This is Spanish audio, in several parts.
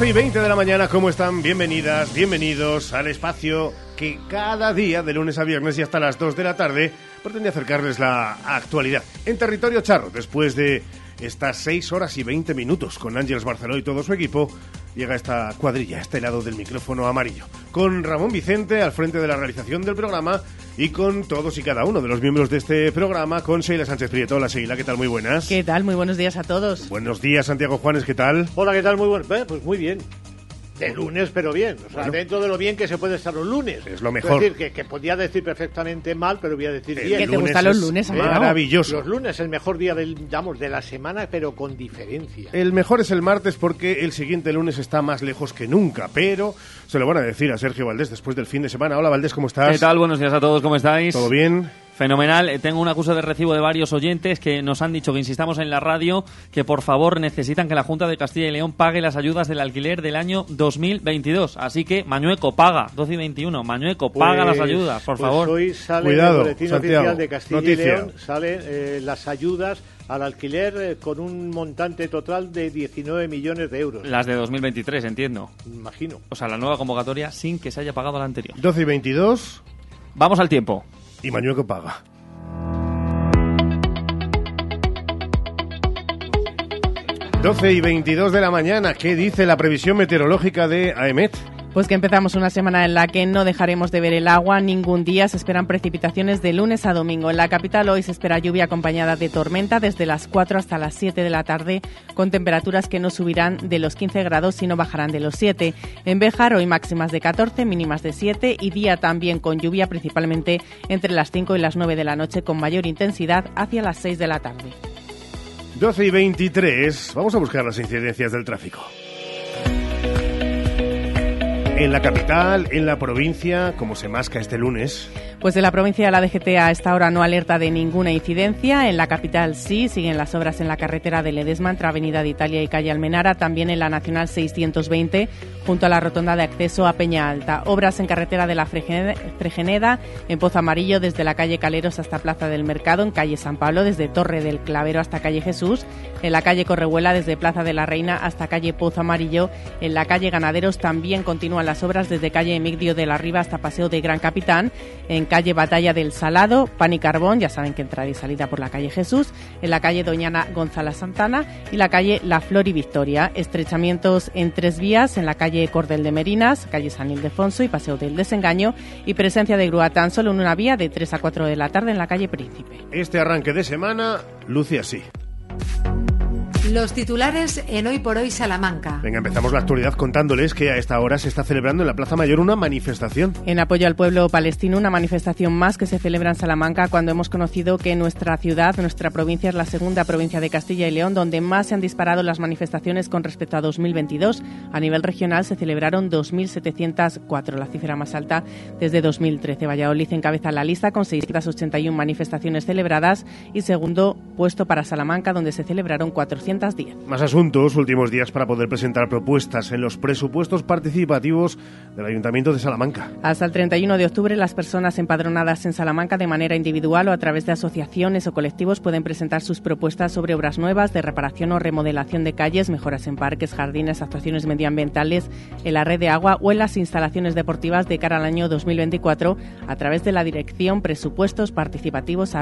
12 y 20 de la mañana, ¿cómo están? Bienvenidas, bienvenidos al espacio que cada día, de lunes a viernes y hasta las 2 de la tarde, pretende acercarles la actualidad en territorio charro, después de estas 6 horas y 20 minutos con Ángeles Barceló y todo su equipo, llega esta cuadrilla, este lado del micrófono amarillo, con Ramón Vicente al frente de la realización del programa y con todos y cada uno de los miembros de este programa, con Sheila Sánchez Prieto. Hola Sheila, ¿qué tal? Muy buenas. ¿Qué tal? Muy buenos días a todos. Buenos días, Santiago Juanes, ¿qué tal? Hola, ¿qué tal? Muy bueno. Pues muy bien. De lunes, pero bien. O sea, dentro de lo bien que se puede estar los lunes. Es lo mejor. Es decir, que, podía decir perfectamente mal, pero voy a decir bien. ¿Qué te gustan los lunes? Maravilloso. Los lunes, el mejor día del, digamos, de la semana, pero con diferencia. El mejor es el martes porque el siguiente lunes está más lejos que nunca, pero se lo van a decir a Sergio Valdés después del fin de semana. Hola Valdés, ¿cómo estás? ¿Qué tal? Buenos días a todos, ¿cómo estáis? ¿Todo bien? Fenomenal. Eh, tengo un acuso de recibo de varios oyentes que nos han dicho que insistamos en la radio que por favor necesitan que la Junta de Castilla y León pague las ayudas del alquiler del año 2022. Así que Mañueco paga, 12 y 21. Mañueco paga las pues, ayudas, por pues favor. Hoy sale Cuidado, el boletín oficial de Castilla y León, salen eh, las ayudas al alquiler eh, con un montante total de 19 millones de euros. Las de 2023, entiendo. Imagino. O sea, la nueva convocatoria sin que se haya pagado la anterior. 12 y 22. Vamos al tiempo y Mañueco paga. Doce y 22 de la mañana, ¿qué dice la previsión meteorológica de AEMET? Pues que empezamos una semana en la que no dejaremos de ver el agua ningún día. Se esperan precipitaciones de lunes a domingo. En la capital hoy se espera lluvia acompañada de tormenta desde las 4 hasta las 7 de la tarde, con temperaturas que no subirán de los 15 grados y no bajarán de los 7. En Béjar hoy máximas de 14, mínimas de 7 y día también con lluvia principalmente entre las 5 y las 9 de la noche con mayor intensidad hacia las 6 de la tarde. 12 y 23. Vamos a buscar las incidencias del tráfico. En la capital, en la provincia, como se masca este lunes. Pues en la provincia de la DGT a esta hora no alerta de ninguna incidencia. En la capital sí, siguen las obras en la carretera de Ledesma entre Avenida de Italia y Calle Almenara, también en la Nacional 620 junto a la rotonda de acceso a Peña Alta. Obras en carretera de la Fregeneda, en Pozo Amarillo desde la calle Caleros hasta Plaza del Mercado, en calle San Pablo desde Torre del Clavero hasta calle Jesús, en la calle Correhuela desde Plaza de la Reina hasta calle Pozo Amarillo, en la calle Ganaderos también continúan las obras desde calle Emigdio de la Riva hasta Paseo de Gran Capitán, en calle Batalla del Salado, Pan y Carbón, ya saben que entrada y salida por la calle Jesús, en la calle Doñana González Santana y la calle La Flor y Victoria. Estrechamientos en tres vías, en la calle Cordel de Merinas, calle San Ildefonso y Paseo del Desengaño y presencia de grúa tan solo en una vía de 3 a 4 de la tarde en la calle Príncipe. Este arranque de semana luce así. Los titulares en Hoy por Hoy Salamanca. Venga, empezamos la actualidad contándoles que a esta hora se está celebrando en la Plaza Mayor una manifestación. En apoyo al pueblo palestino, una manifestación más que se celebra en Salamanca cuando hemos conocido que nuestra ciudad, nuestra provincia es la segunda provincia de Castilla y León donde más se han disparado las manifestaciones con respecto a 2022. A nivel regional se celebraron 2.704, la cifra más alta desde 2013. Valladolid encabeza la lista con 681 manifestaciones celebradas y segundo puesto para Salamanca donde se celebraron 400 más asuntos, últimos días para poder presentar propuestas en los presupuestos participativos del Ayuntamiento de Salamanca. Hasta el 31 de octubre, las personas empadronadas en Salamanca de manera individual o a través de asociaciones o colectivos pueden presentar sus propuestas sobre obras nuevas de reparación o remodelación de calles, mejoras en parques, jardines, actuaciones medioambientales, en la red de agua o en las instalaciones deportivas de cara al año 2024 a través de la dirección presupuestos participativos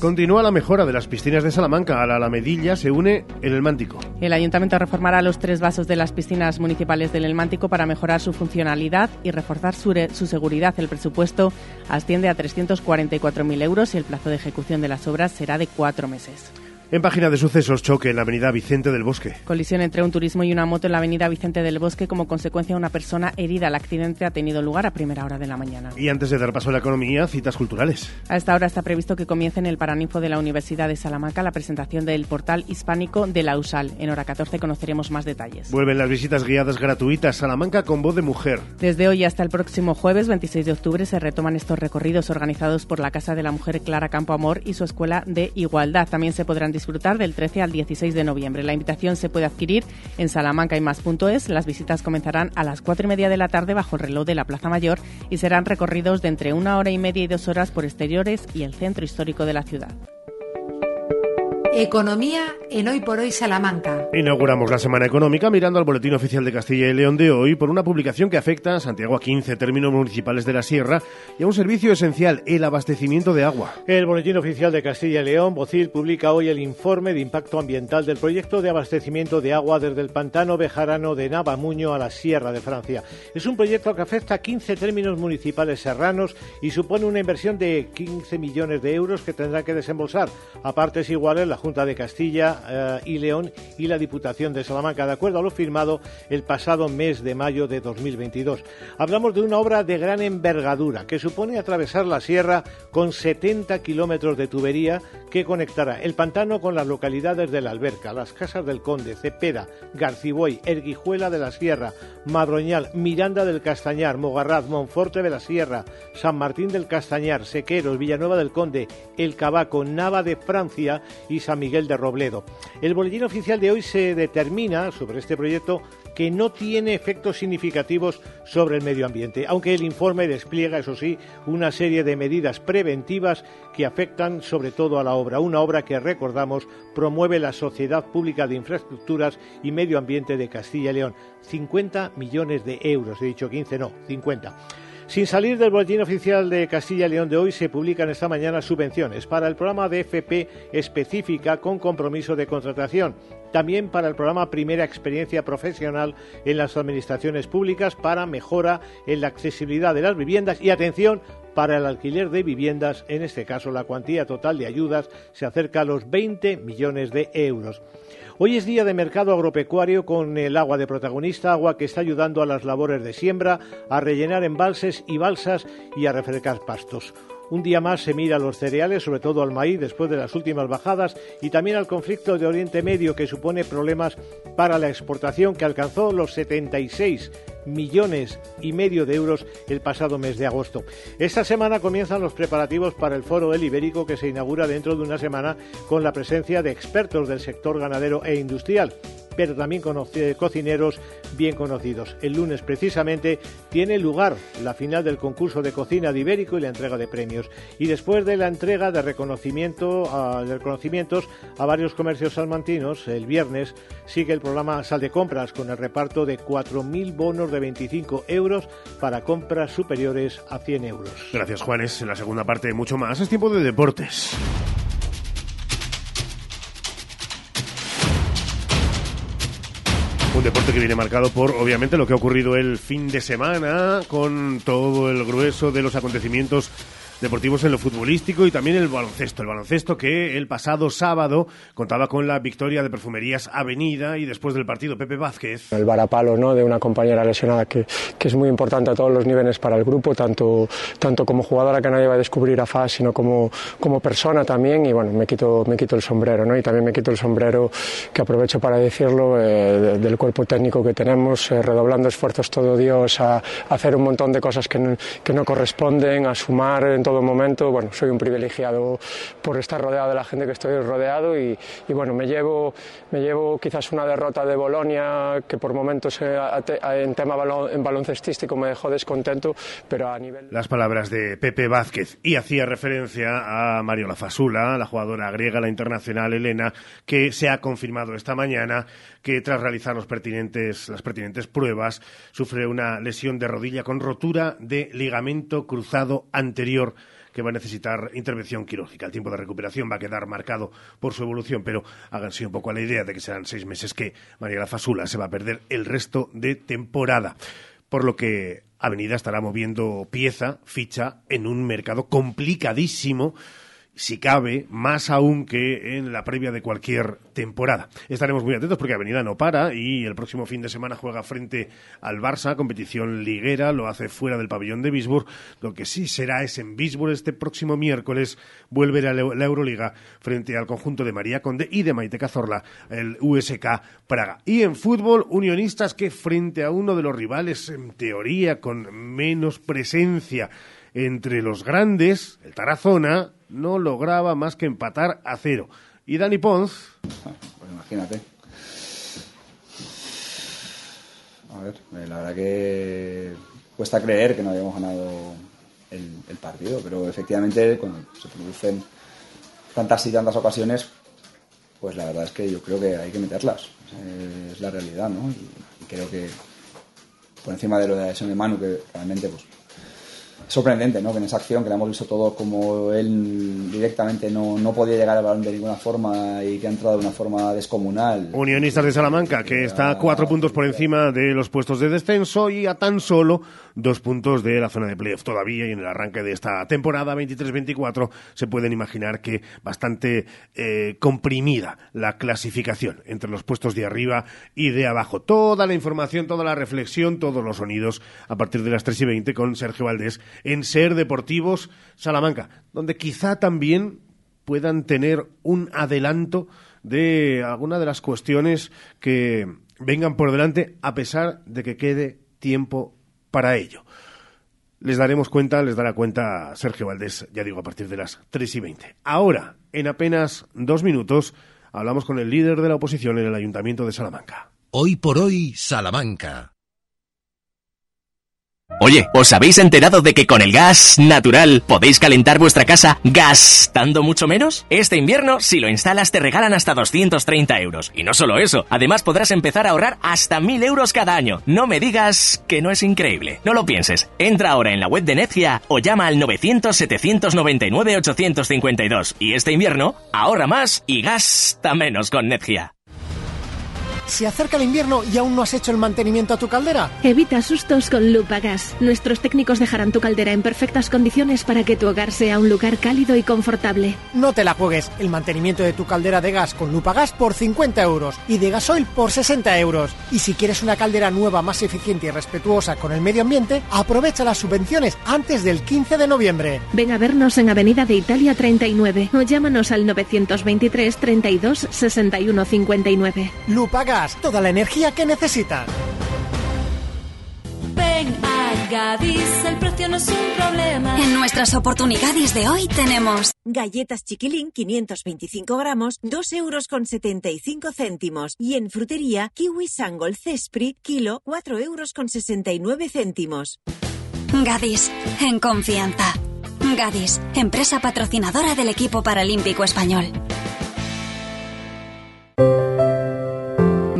Continúa la mejora de las piscinas de Salamanca. A la Medilla se une en el Mántico. El ayuntamiento reformará los tres vasos de las piscinas municipales del El Mántico para mejorar su funcionalidad y reforzar su, su seguridad. El presupuesto asciende a 344.000 euros y el plazo de ejecución de las obras será de cuatro meses. En página de sucesos, choque en la avenida Vicente del Bosque. Colisión entre un turismo y una moto en la avenida Vicente del Bosque como consecuencia de una persona herida. El accidente ha tenido lugar a primera hora de la mañana. Y antes de dar paso a la economía, citas culturales. A esta hora está previsto que comience en el Paraninfo de la Universidad de Salamanca la presentación del portal hispánico de la USAL. En hora 14 conoceremos más detalles. Vuelven las visitas guiadas gratuitas Salamanca con voz de mujer. Desde hoy hasta el próximo jueves 26 de octubre se retoman estos recorridos organizados por la Casa de la Mujer Clara Campo Amor y su Escuela de Igualdad. También se podrán disfrutar del 13 al 16 de noviembre. La invitación se puede adquirir en salamancaymás.es. Las visitas comenzarán a las cuatro y media de la tarde bajo el reloj de la Plaza Mayor y serán recorridos de entre una hora y media y dos horas por exteriores y el centro histórico de la ciudad. Economía en Hoy por Hoy Salamanca. Inauguramos la semana económica mirando al Boletín Oficial de Castilla y León de hoy por una publicación que afecta a Santiago a 15 términos municipales de la Sierra y a un servicio esencial, el abastecimiento de agua. El Boletín Oficial de Castilla y León, Bocil, publica hoy el informe de impacto ambiental del proyecto de abastecimiento de agua desde el pantano bejarano de Navamuño a la Sierra de Francia. Es un proyecto que afecta a 15 términos municipales serranos y supone una inversión de 15 millones de euros que tendrá que desembolsar a partes iguales la Junta de Castilla eh, y León y la Diputación de Salamanca, de acuerdo a lo firmado el pasado mes de mayo de 2022. Hablamos de una obra de gran envergadura que supone atravesar la sierra con 70 kilómetros de tubería que conectará el pantano con las localidades de La Alberca, las Casas del Conde, Cepeda, Garciboy, Erguijuela de la Sierra, Madroñal, Miranda del Castañar, Mogarraz, Monforte de la Sierra, San Martín del Castañar, Sequeros, Villanueva del Conde, El Cabaco, Nava de Francia y San Miguel de Robledo. El boletín oficial de hoy se determina sobre este proyecto que no tiene efectos significativos sobre el medio ambiente, aunque el informe despliega, eso sí, una serie de medidas preventivas que afectan sobre todo a la obra, una obra que, recordamos, promueve la Sociedad Pública de Infraestructuras y Medio Ambiente de Castilla y León. 50 millones de euros, he dicho 15, no, 50. Sin salir del boletín oficial de Castilla y León de hoy, se publican esta mañana subvenciones para el programa de FP específica con compromiso de contratación. También para el programa Primera Experiencia Profesional en las Administraciones Públicas para mejora en la accesibilidad de las viviendas y atención para el alquiler de viviendas. En este caso, la cuantía total de ayudas se acerca a los 20 millones de euros. Hoy es día de mercado agropecuario con el agua de protagonista, agua que está ayudando a las labores de siembra, a rellenar embalses y balsas y a refrescar pastos. Un día más se mira a los cereales, sobre todo al maíz, después de las últimas bajadas, y también al conflicto de Oriente Medio, que supone problemas para la exportación, que alcanzó los 76 millones y medio de euros el pasado mes de agosto. Esta semana comienzan los preparativos para el Foro del Ibérico, que se inaugura dentro de una semana con la presencia de expertos del sector ganadero e industrial pero también cocineros bien conocidos. El lunes precisamente tiene lugar la final del concurso de cocina de Ibérico y la entrega de premios. Y después de la entrega de reconocimiento de reconocimientos a varios comercios salmantinos, el viernes sigue el programa Sal de Compras con el reparto de 4.000 bonos de 25 euros para compras superiores a 100 euros. Gracias Juanes. En la segunda parte mucho más. Es tiempo de deportes. Un deporte que viene marcado por, obviamente, lo que ha ocurrido el fin de semana, con todo el grueso de los acontecimientos deportivos en lo futbolístico y también el baloncesto. El baloncesto que el pasado sábado contaba con la victoria de Perfumerías Avenida y después del partido Pepe Vázquez. El varapalo ¿no? de una compañera lesionada que, que es muy importante a todos los niveles para el grupo, tanto, tanto como jugadora que nadie va a descubrir a FAS, sino como, como persona también. Y bueno, me quito, me quito el sombrero ¿no? y también me quito el sombrero que aprovecho para decirlo eh, del cuerpo técnico que tenemos, eh, redoblando esfuerzos todo Dios a, a, hacer un montón de cosas que no, que no corresponden, a sumar en todo todo momento. Bueno, soy un privilegiado por estar rodeado de la gente que estoy rodeado y, y bueno, me llevo, me llevo quizás una derrota de Bolonia que por momentos eh, en tema en baloncestístico me dejó descontento, pero a nivel... Las palabras de Pepe Vázquez y hacía referencia a Mario Lafasula, la jugadora griega, la internacional Elena, que se ha confirmado esta mañana que tras realizar los pertinentes, las pertinentes pruebas sufre una lesión de rodilla con rotura de ligamento cruzado anterior que va a necesitar intervención quirúrgica. El tiempo de recuperación va a quedar marcado por su evolución, pero háganse un poco a la idea de que serán seis meses que María Fasula se va a perder el resto de temporada. Por lo que Avenida estará moviendo pieza, ficha, en un mercado complicadísimo si cabe, más aún que en la previa de cualquier temporada. Estaremos muy atentos porque Avenida no para y el próximo fin de semana juega frente al Barça, competición liguera, lo hace fuera del pabellón de Bisburg. Lo que sí será es en Bisburg este próximo miércoles vuelve a la Euroliga frente al conjunto de María Conde y de Maite Cazorla, el USK Praga. Y en fútbol, unionistas que frente a uno de los rivales, en teoría, con menos presencia entre los grandes, el Tarazona, no lograba más que empatar a cero. Y Dani Pons. Pues imagínate. A ver, eh, la verdad que cuesta creer que no hayamos ganado el, partido, pero efectivamente cuando se producen tantas y tantas ocasiones, pues la verdad es que yo creo que hay que meterlas. Es la realidad, ¿no? Y, creo que por encima de lo de la de Manu, que realmente pues sorprendente, ¿no? Que en esa acción que la hemos visto todos como él directamente no, no podía llegar al balón de ninguna forma y que ha entrado de una forma descomunal. Unionistas de Salamanca, que está a cuatro puntos por encima de los puestos de descenso y a tan solo dos puntos de la zona de playoff todavía y en el arranque de esta temporada 23-24 se pueden imaginar que bastante eh, comprimida la clasificación entre los puestos de arriba y de abajo. Toda la información, toda la reflexión, todos los sonidos a partir de las 3 y 20 con Sergio Valdés en Ser Deportivos Salamanca, donde quizá también puedan tener un adelanto de alguna de las cuestiones que vengan por delante a pesar de que quede tiempo para ello. Les daremos cuenta, les dará cuenta Sergio Valdés, ya digo, a partir de las 3 y 20. Ahora, en apenas dos minutos, hablamos con el líder de la oposición en el Ayuntamiento de Salamanca. Hoy por hoy, Salamanca. Oye, ¿os habéis enterado de que con el gas natural podéis calentar vuestra casa gastando mucho menos? Este invierno, si lo instalas, te regalan hasta 230 euros. Y no solo eso, además podrás empezar a ahorrar hasta 1000 euros cada año. No me digas que no es increíble. No lo pienses. Entra ahora en la web de Necia o llama al 900-799-852. Y este invierno, ahorra más y gasta menos con Necia. ¿Se acerca el invierno y aún no has hecho el mantenimiento a tu caldera? Evita sustos con Lupagas. Nuestros técnicos dejarán tu caldera en perfectas condiciones para que tu hogar sea un lugar cálido y confortable. No te la juegues. El mantenimiento de tu caldera de gas con Lupagas por 50 euros y de gasoil por 60 euros. Y si quieres una caldera nueva más eficiente y respetuosa con el medio ambiente, aprovecha las subvenciones antes del 15 de noviembre. Ven a vernos en Avenida de Italia 39 o llámanos al 923 32 61 59. Lupagas toda la energía que necesitas. Ven a Gadis, el precio no es un problema. En nuestras oportunidades de hoy tenemos galletas chiquilín 525 gramos, 2 euros con 75 céntimos. Y en frutería, kiwi sangol cespri, kilo, 4 euros con 69 céntimos. Gadis, en confianza. Gadis, empresa patrocinadora del equipo paralímpico español.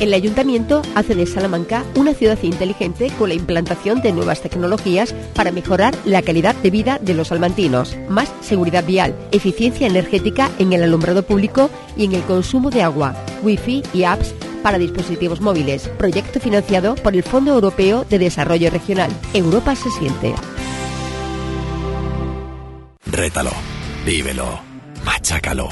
El ayuntamiento hace de Salamanca una ciudad inteligente con la implantación de nuevas tecnologías para mejorar la calidad de vida de los salmantinos, más seguridad vial, eficiencia energética en el alumbrado público y en el consumo de agua, wifi y apps para dispositivos móviles, proyecto financiado por el Fondo Europeo de Desarrollo Regional. Europa se siente. Rétalo, vívelo, machácalo,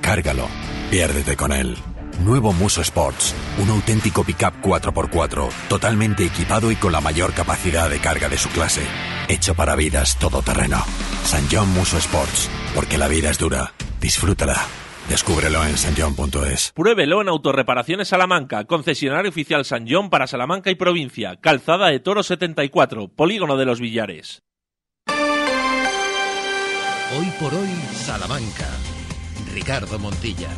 cárgalo, piérdete con él. Nuevo Muso Sports, un auténtico pickup 4x4, totalmente equipado y con la mayor capacidad de carga de su clase. Hecho para vidas todoterreno. San John Muso Sports, porque la vida es dura. Disfrútala. Descúbrelo en sanjon.es. Pruébelo en Autorreparaciones Salamanca, concesionario oficial San John para Salamanca y provincia, Calzada de Toro 74, Polígono de los Villares. Hoy por hoy, Salamanca. Ricardo Montilla.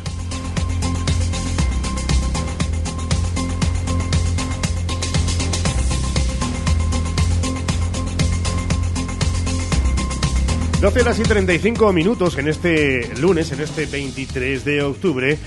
12 horas y 35 minutos en este lunes, en este 23 de octubre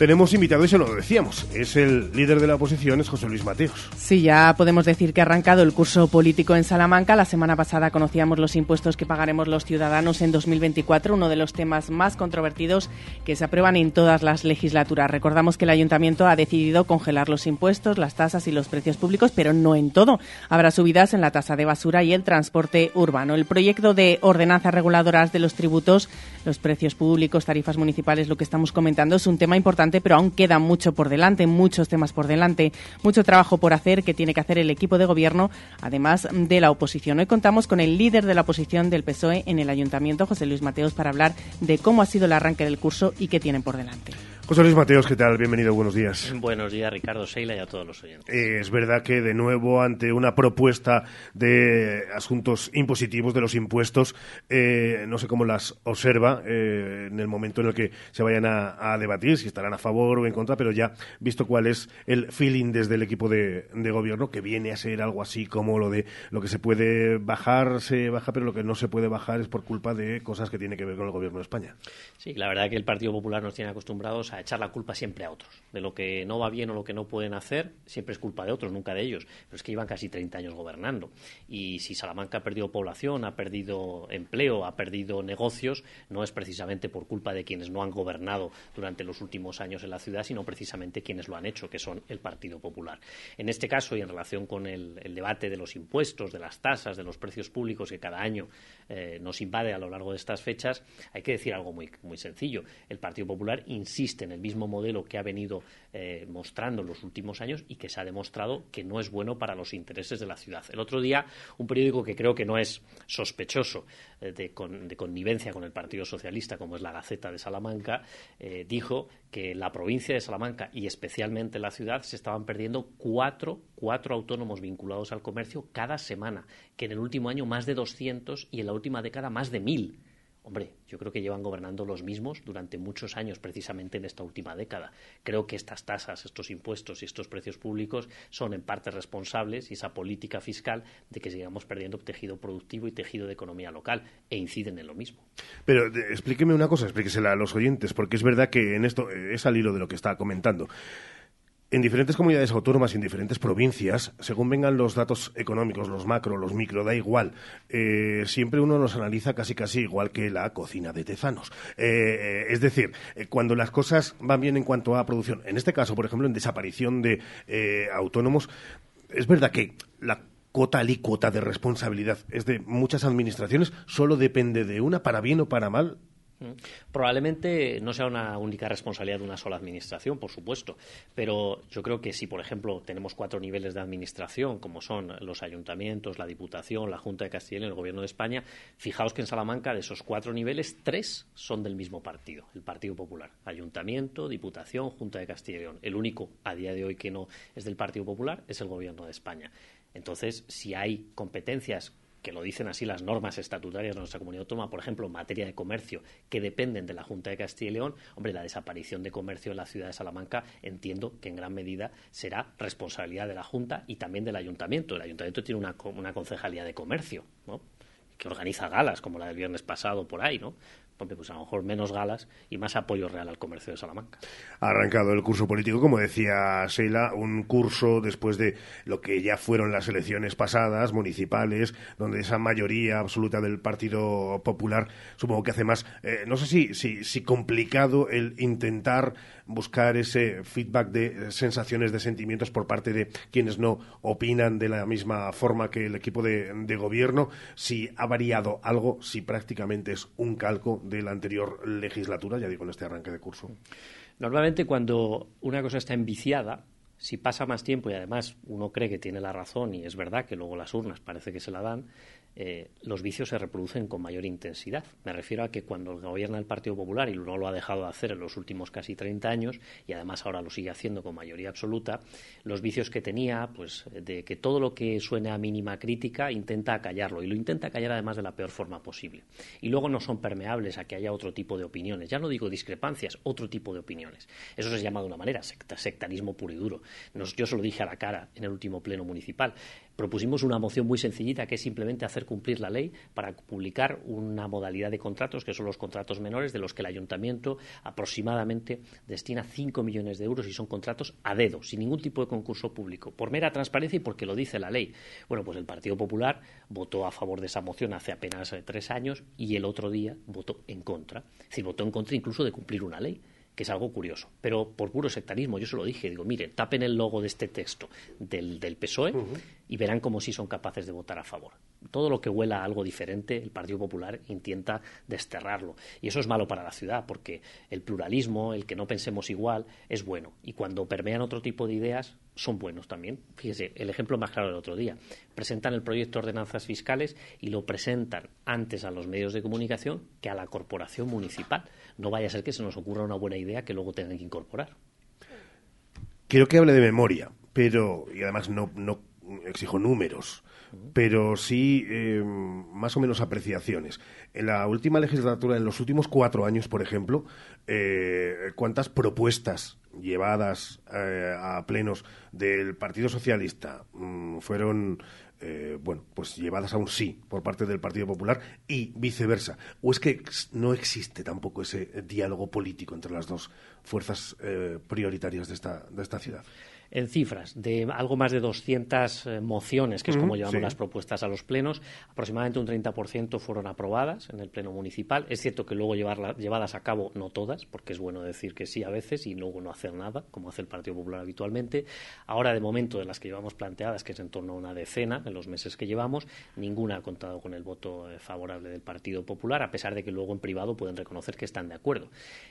tenemos invitado y se lo decíamos. Es el líder de la oposición, es José Luis Mateos. Sí, ya podemos decir que ha arrancado el curso político en Salamanca. La semana pasada conocíamos los impuestos que pagaremos los ciudadanos en 2024, uno de los temas más controvertidos que se aprueban en todas las legislaturas. Recordamos que el ayuntamiento ha decidido congelar los impuestos, las tasas y los precios públicos, pero no en todo. Habrá subidas en la tasa de basura y el transporte urbano. El proyecto de ordenanzas reguladoras de los tributos, los precios públicos, tarifas municipales, lo que estamos comentando, es un tema importante pero aún queda mucho por delante, muchos temas por delante, mucho trabajo por hacer que tiene que hacer el equipo de gobierno, además de la oposición. Hoy contamos con el líder de la oposición del PSOE en el ayuntamiento, José Luis Mateos, para hablar de cómo ha sido el arranque del curso y qué tienen por delante. José Luis Mateos, ¿qué tal? Bienvenido, buenos días. Buenos días, Ricardo Seila y a todos los oyentes. Eh, es verdad que, de nuevo, ante una propuesta de asuntos impositivos de los impuestos, eh, no sé cómo las observa eh, en el momento en el que se vayan a, debatir, si estarán a favor o en contra, pero ya visto cuál es el feeling desde el equipo de, gobierno, que viene a ser algo así como lo de lo que se puede bajar, se baja, pero lo que no se puede bajar es por culpa de cosas que tienen que ver con el gobierno de España. Sí, la verdad que el Partido Popular nos tiene acostumbrados a echar la culpa siempre a otros. De lo que no va bien o lo que no pueden hacer, siempre es culpa de otros, nunca de ellos. Pero es que llevan casi 30 años gobernando. Y si Salamanca ha perdido población, ha perdido empleo, ha perdido negocios, no es precisamente por culpa de quienes no han gobernado durante los últimos años en la ciudad, sino precisamente quienes lo han hecho, que son el Partido Popular. En este caso, y en relación con el, debate de los impuestos, de las tasas, de los precios públicos que cada año eh, nos invade a lo largo de estas fechas, hay que decir algo muy, muy sencillo. El Partido Popular insiste en el mismo modelo que ha venido eh, mostrando en los últimos años y que se ha demostrado que no es bueno para los intereses de la ciudad. El otro día, un periódico que creo que no es sospechoso eh, de, connivencia con el Partido Socialista, como es la Gaceta de Salamanca, eh, dijo que la provincia de Salamanca y especialmente la ciudad se estaban perdiendo cuatro, cuatro autónomos vinculados al comercio cada semana, que en el último año más de 200 y en la última década más de mil. Hombre, yo creo que llevan gobernando los mismos durante muchos años, precisamente en esta última década. Creo que estas tasas, estos impuestos y estos precios públicos son en parte responsables y esa política fiscal de que sigamos perdiendo tejido productivo y tejido de economía local e inciden en lo mismo. Pero explíqueme una cosa, explíquesela a los oyentes, porque es verdad que en esto es al hilo de lo que está comentando. En diferentes comunidades autónomas y en diferentes provincias, según vengan los datos económicos, los macro, los micro, da igual. Eh, siempre uno los analiza casi casi igual que la cocina de Tezanos. Eh, es decir, eh, cuando las cosas van bien en cuanto a producción, en este caso, por ejemplo, en desaparición de autónomos, es verdad que la cuota alícuota de responsabilidad es de muchas administraciones, solo depende de una, para bien o para mal. Probablemente no sea una única responsabilidad de una sola administración, por supuesto, pero yo creo que si, por ejemplo, tenemos cuatro niveles de administración, como son los ayuntamientos, la Diputación, la Junta de Castilla y el Gobierno de España, fijaos que en Salamanca de esos cuatro niveles, tres son del mismo partido, el Partido Popular. Ayuntamiento, Diputación, Junta de Castilla y León. El único a día de hoy que no es del Partido Popular es el Gobierno de España. Entonces, si hay competencias que lo dicen así las normas estatutarias de nuestra comunidad autónoma, por ejemplo, en materia de comercio, que dependen de la Junta de Castilla y León, hombre, la desaparición de comercio en la ciudad de Salamanca entiendo que en gran medida será responsabilidad de la Junta y también del Ayuntamiento. El Ayuntamiento tiene una, una concejalía de comercio, ¿no? que organiza galas, como la del viernes pasado por ahí, ¿no? Pues a lo mejor menos galas y más apoyo real al comercio de Salamanca. Ha arrancado el curso político, como decía Sheila, un curso después de lo que ya fueron las elecciones pasadas, municipales, donde esa mayoría absoluta del Partido Popular, supongo que hace más, eh, no sé si, si, si complicado el intentar buscar ese feedback de sensaciones, de sentimientos por parte de quienes no opinan de la misma forma que el equipo de, de gobierno, si ha variado algo, si prácticamente es un calco de la anterior legislatura, ya digo, en este arranque de curso? Normalmente cuando una cosa está enviciada, si pasa más tiempo y además uno cree que tiene la razón y es verdad que luego las urnas parece que se la dan, eh, los vicios se reproducen con mayor intensidad. Me refiero a que cuando gobierna el Partido Popular, y no lo ha dejado de hacer en los últimos casi 30 años, y además ahora lo sigue haciendo con mayoría absoluta, los vicios que tenía, pues de que todo lo que suene a mínima crítica intenta callarlo, y lo intenta callar además de la peor forma posible. Y luego no son permeables a que haya otro tipo de opiniones. Ya no digo discrepancias, otro tipo de opiniones. Eso se llama de una manera sectarismo puro y duro. yo se lo dije a la cara en el último pleno municipal propusimos una moción muy sencillita que es simplemente hacer cumplir la ley para publicar una modalidad de contratos que son los contratos menores de los que el ayuntamiento aproximadamente destina 5 millones de euros y son contratos a dedo, sin ningún tipo de concurso público, por mera transparencia y porque lo dice la ley. Bueno, pues el Partido Popular votó a favor de esa moción hace apenas eh, tres años y el otro día votó en contra. Es decir, votó en contra incluso de cumplir una ley que es algo curioso. Pero por puro sectarismo, yo se lo dije, digo, mire, tapen el logo de este texto del, del PSOE y verán cómo sí son capaces de votar a favor. Todo lo que huela a algo diferente, el Partido Popular intenta desterrarlo. Y eso es malo para la ciudad, porque el pluralismo, el que no pensemos igual, es bueno. Y cuando permean otro tipo de ideas, son buenos también. Fíjese, el ejemplo más claro del otro día. Presentan el proyecto de ordenanzas fiscales y lo presentan antes a los medios de comunicación que a la corporación municipal. No vaya a ser que se nos ocurra una buena idea que luego tengan que incorporar. Quiero que hable de memoria, pero, y además no, no exijo números, pero sí eh, más o menos apreciaciones. En la última legislatura, en los últimos cuatro años, por ejemplo, eh, ¿cuántas propuestas llevadas eh, a plenos del Partido Socialista mm, fueron eh, bueno, pues llevadas a un sí por parte del Partido Popular y viceversa. ¿O es que no existe tampoco ese diálogo político entre las dos fuerzas eh, prioritarias de esta, de esta ciudad? En cifras de algo más de 200 eh, mociones, que es como llevamos sí. las propuestas a los plenos, aproximadamente un 30% fueron aprobadas en el pleno municipal. Es cierto que luego llevarla- llevadas a cabo no todas, porque es bueno decir que sí a veces y luego no hacer nada, como hace el Partido Popular habitualmente. Ahora, de momento, de las que llevamos planteadas, que es en torno a una decena en los meses que llevamos, ninguna ha contado con el voto eh, favorable del Partido Popular, a pesar de que luego en privado pueden reconocer que están de acuerdo.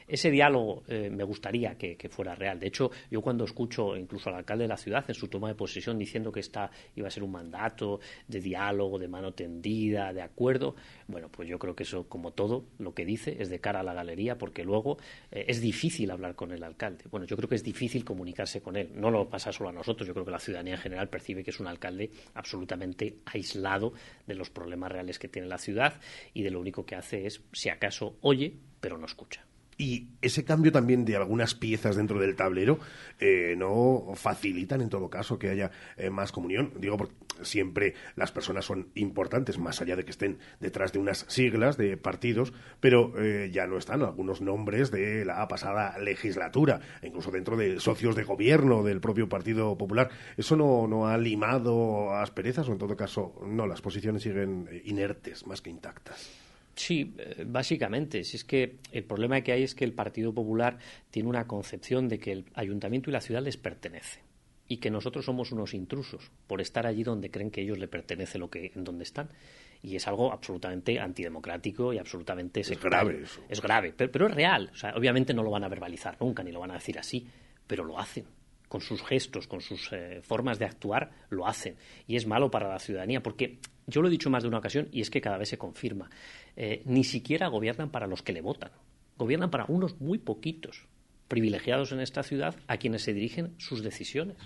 Ese diálogo eh, me gustaría que, que fuera real. De hecho, yo cuando escucho incluso al alcalde de la ciudad en su toma de posesión diciendo que esta iba a ser un mandato de diálogo, de mano tendida, de acuerdo, bueno, pues yo creo que eso, como todo, lo que dice es de cara a la galería, porque luego eh, es difícil hablar con el alcalde. Bueno, yo creo que es difícil comunicarse con él. No lo pasa solo a nosotros, yo creo que la ciudadanía en general percibe que es un alcalde absolutamente aislado de los problemas reales que tiene la ciudad y de lo único que hace es, si acaso, oye, pero no escucha. Y ese cambio también de algunas piezas dentro del tablero eh, no facilitan en todo caso que haya eh, más comunión. Digo, porque siempre las personas son importantes, más allá de que estén detrás de unas siglas de partidos, pero eh, ya no están algunos nombres de la pasada legislatura, e incluso dentro de socios de gobierno del propio Partido Popular. ¿Eso no, no ha limado asperezas o en todo caso no? Las posiciones siguen eh, inertes más que intactas. Sí, eh, básicamente. Si es que el problema que hay es que el Partido Popular tiene una concepción de que el ayuntamiento y la ciudad les pertenece y que nosotros somos unos intrusos por estar allí donde creen que ellos le pertenece lo que en donde están y es algo absolutamente antidemocrático y absolutamente sectario. grave eso. Es grave, pero, pero es real. O sea, obviamente no lo van a verbalizar nunca ni lo van a decir así, pero lo hacen con sus gestos, con sus eh, formas de actuar, lo hacen. Y es malo para la ciudadanía, porque yo lo he dicho más de una ocasión y es que cada vez se confirma. Eh, ni siquiera gobiernan para los que le votan. Gobiernan para unos muy poquitos privilegiados en esta ciudad a quienes se dirigen sus decisiones.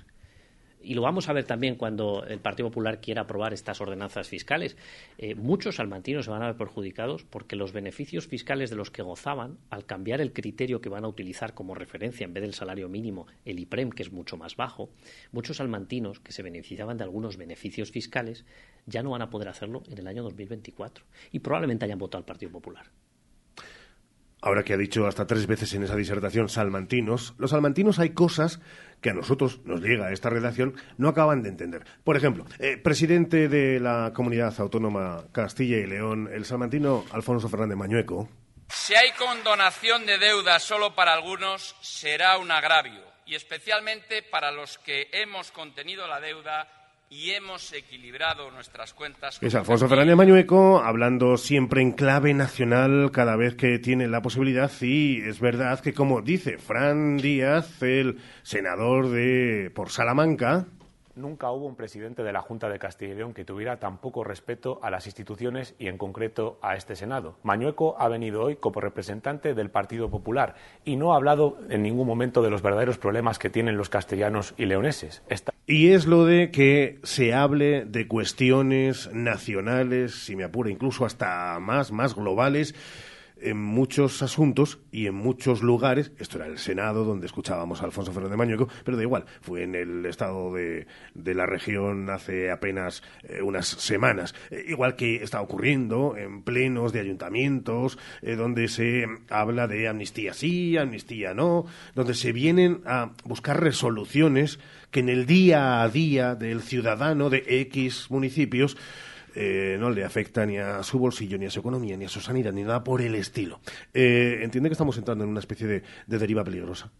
Y lo vamos a ver también cuando el Partido Popular quiera aprobar estas ordenanzas fiscales. Eh, muchos salmantinos se van a ver perjudicados porque los beneficios fiscales de los que gozaban, al cambiar el criterio que van a utilizar como referencia en vez del salario mínimo, el IPREM, que es mucho más bajo, muchos salmantinos que se beneficiaban de algunos beneficios fiscales ya no van a poder hacerlo en el año 2024. Y probablemente hayan votado al Partido Popular. Ahora que ha dicho hasta tres veces en esa disertación salmantinos, los salmantinos hay cosas que a nosotros nos llega a esta redacción no acaban de entender. Por ejemplo, eh, presidente de la comunidad autónoma Castilla y León, el salmantino Alfonso Fernández Mañueco, Si hay condonación de deuda solo para algunos, será un agravio, y especialmente para los que hemos contenido la deuda y hemos equilibrado nuestras cuentas. es Alfonso Fernández Mañueco, hablando siempre en clave nacional cada vez que tiene la posibilidad y es verdad que como dice Fran Díaz, el senador de por Salamanca, Nunca hubo un presidente de la Junta de Castilla y León que tuviera tan poco respeto a las instituciones y en concreto a este Senado. Mañueco ha venido hoy como representante del Partido Popular y no ha hablado en ningún momento de los verdaderos problemas que tienen los castellanos y leoneses. Y es lo de que se hable de cuestiones nacionales, si me apura, incluso hasta más, más globales. En muchos asuntos y en muchos lugares, esto era el Senado, donde escuchábamos a Alfonso Fernández Mañueco, pero da igual, fue en el estado de, de la región hace apenas eh, unas semanas, Eh, igual que está ocurriendo en plenos de ayuntamientos, eh, donde se habla de amnistía sí, amnistía no, donde se vienen a buscar resoluciones que en el día a día del ciudadano de X municipios eh, no le afecta ni a su bolsillo, ni a su economía, ni a su sanidad, ni nada por el estilo. Eh, ¿Entiende que estamos entrando en una especie de, de deriva peligrosa?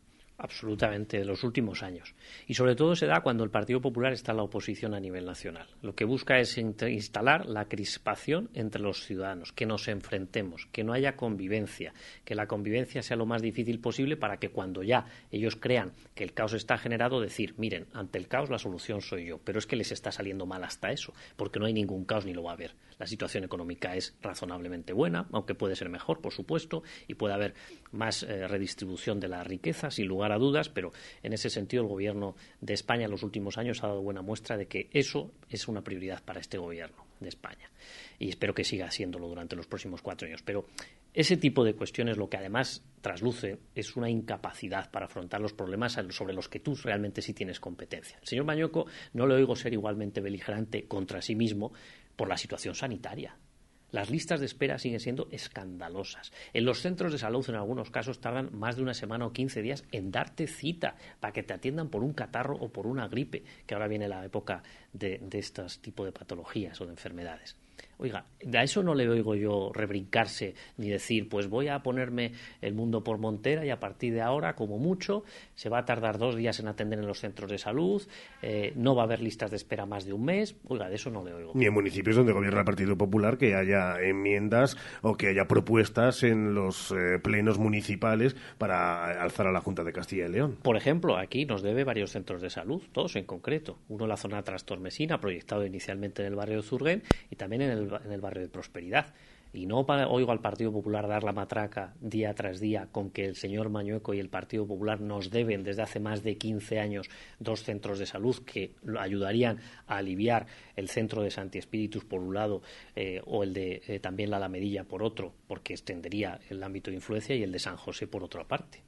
Absolutamente de los últimos años. Y sobre todo se da cuando el Partido Popular está en la oposición a nivel nacional. Lo que busca es instalar la crispación entre los ciudadanos, que nos enfrentemos, que no haya convivencia, que la convivencia sea lo más difícil posible para que cuando ya ellos crean que el caos está generado, decir, miren, ante el caos la solución soy yo. Pero es que les está saliendo mal hasta eso, porque no hay ningún caos ni lo va a haber. La situación económica es razonablemente buena, aunque puede ser mejor, por supuesto, y puede haber más eh, redistribución de la riqueza, sin lugar a dudas, pero en ese sentido el Gobierno de España en los últimos años ha dado buena muestra de que eso es una prioridad para este Gobierno de España. Y espero que siga siéndolo durante los próximos cuatro años. Pero ese tipo de cuestiones lo que además trasluce es una incapacidad para afrontar los problemas sobre los que tú realmente sí tienes competencia. El señor Mañueco no le oigo ser igualmente beligerante contra sí mismo por la situación sanitaria. Las listas de espera siguen siendo escandalosas. En los centros de salud, en algunos casos, tardan más de una semana o 15 días en darte cita para que te atiendan por un catarro o por una gripe, que ahora viene la época de, estos tipos de patologías o de enfermedades. Oiga, a eso no le oigo yo rebrincarse ni decir, pues voy a ponerme el mundo por montera y a partir de ahora, como mucho, se va a tardar dos días en atender en los centros de salud, eh, no va a haber listas de espera más de un mes. Oiga, de eso no le oigo. Ni en municipios donde gobierna el Partido Popular que haya enmiendas o que haya propuestas en los eh, plenos municipales para alzar a la Junta de Castilla y León. Por ejemplo, aquí nos debe varios centros de salud, todos en concreto. Uno en la zona Trastormesina, proyectado inicialmente en el barrio de Zurguén, y también en el, en el barrio de Prosperidad. Y no pa- oigo al Partido Popular dar la matraca día tras día con que el señor Mañueco y el Partido Popular nos deben desde hace más de 15 años dos centros de salud que ayudarían a aliviar el centro de Santi Espíritus por un lado eh, o el de eh, también la Alamedilla por otro, porque extendería el ámbito de influencia y el de San José por otra parte.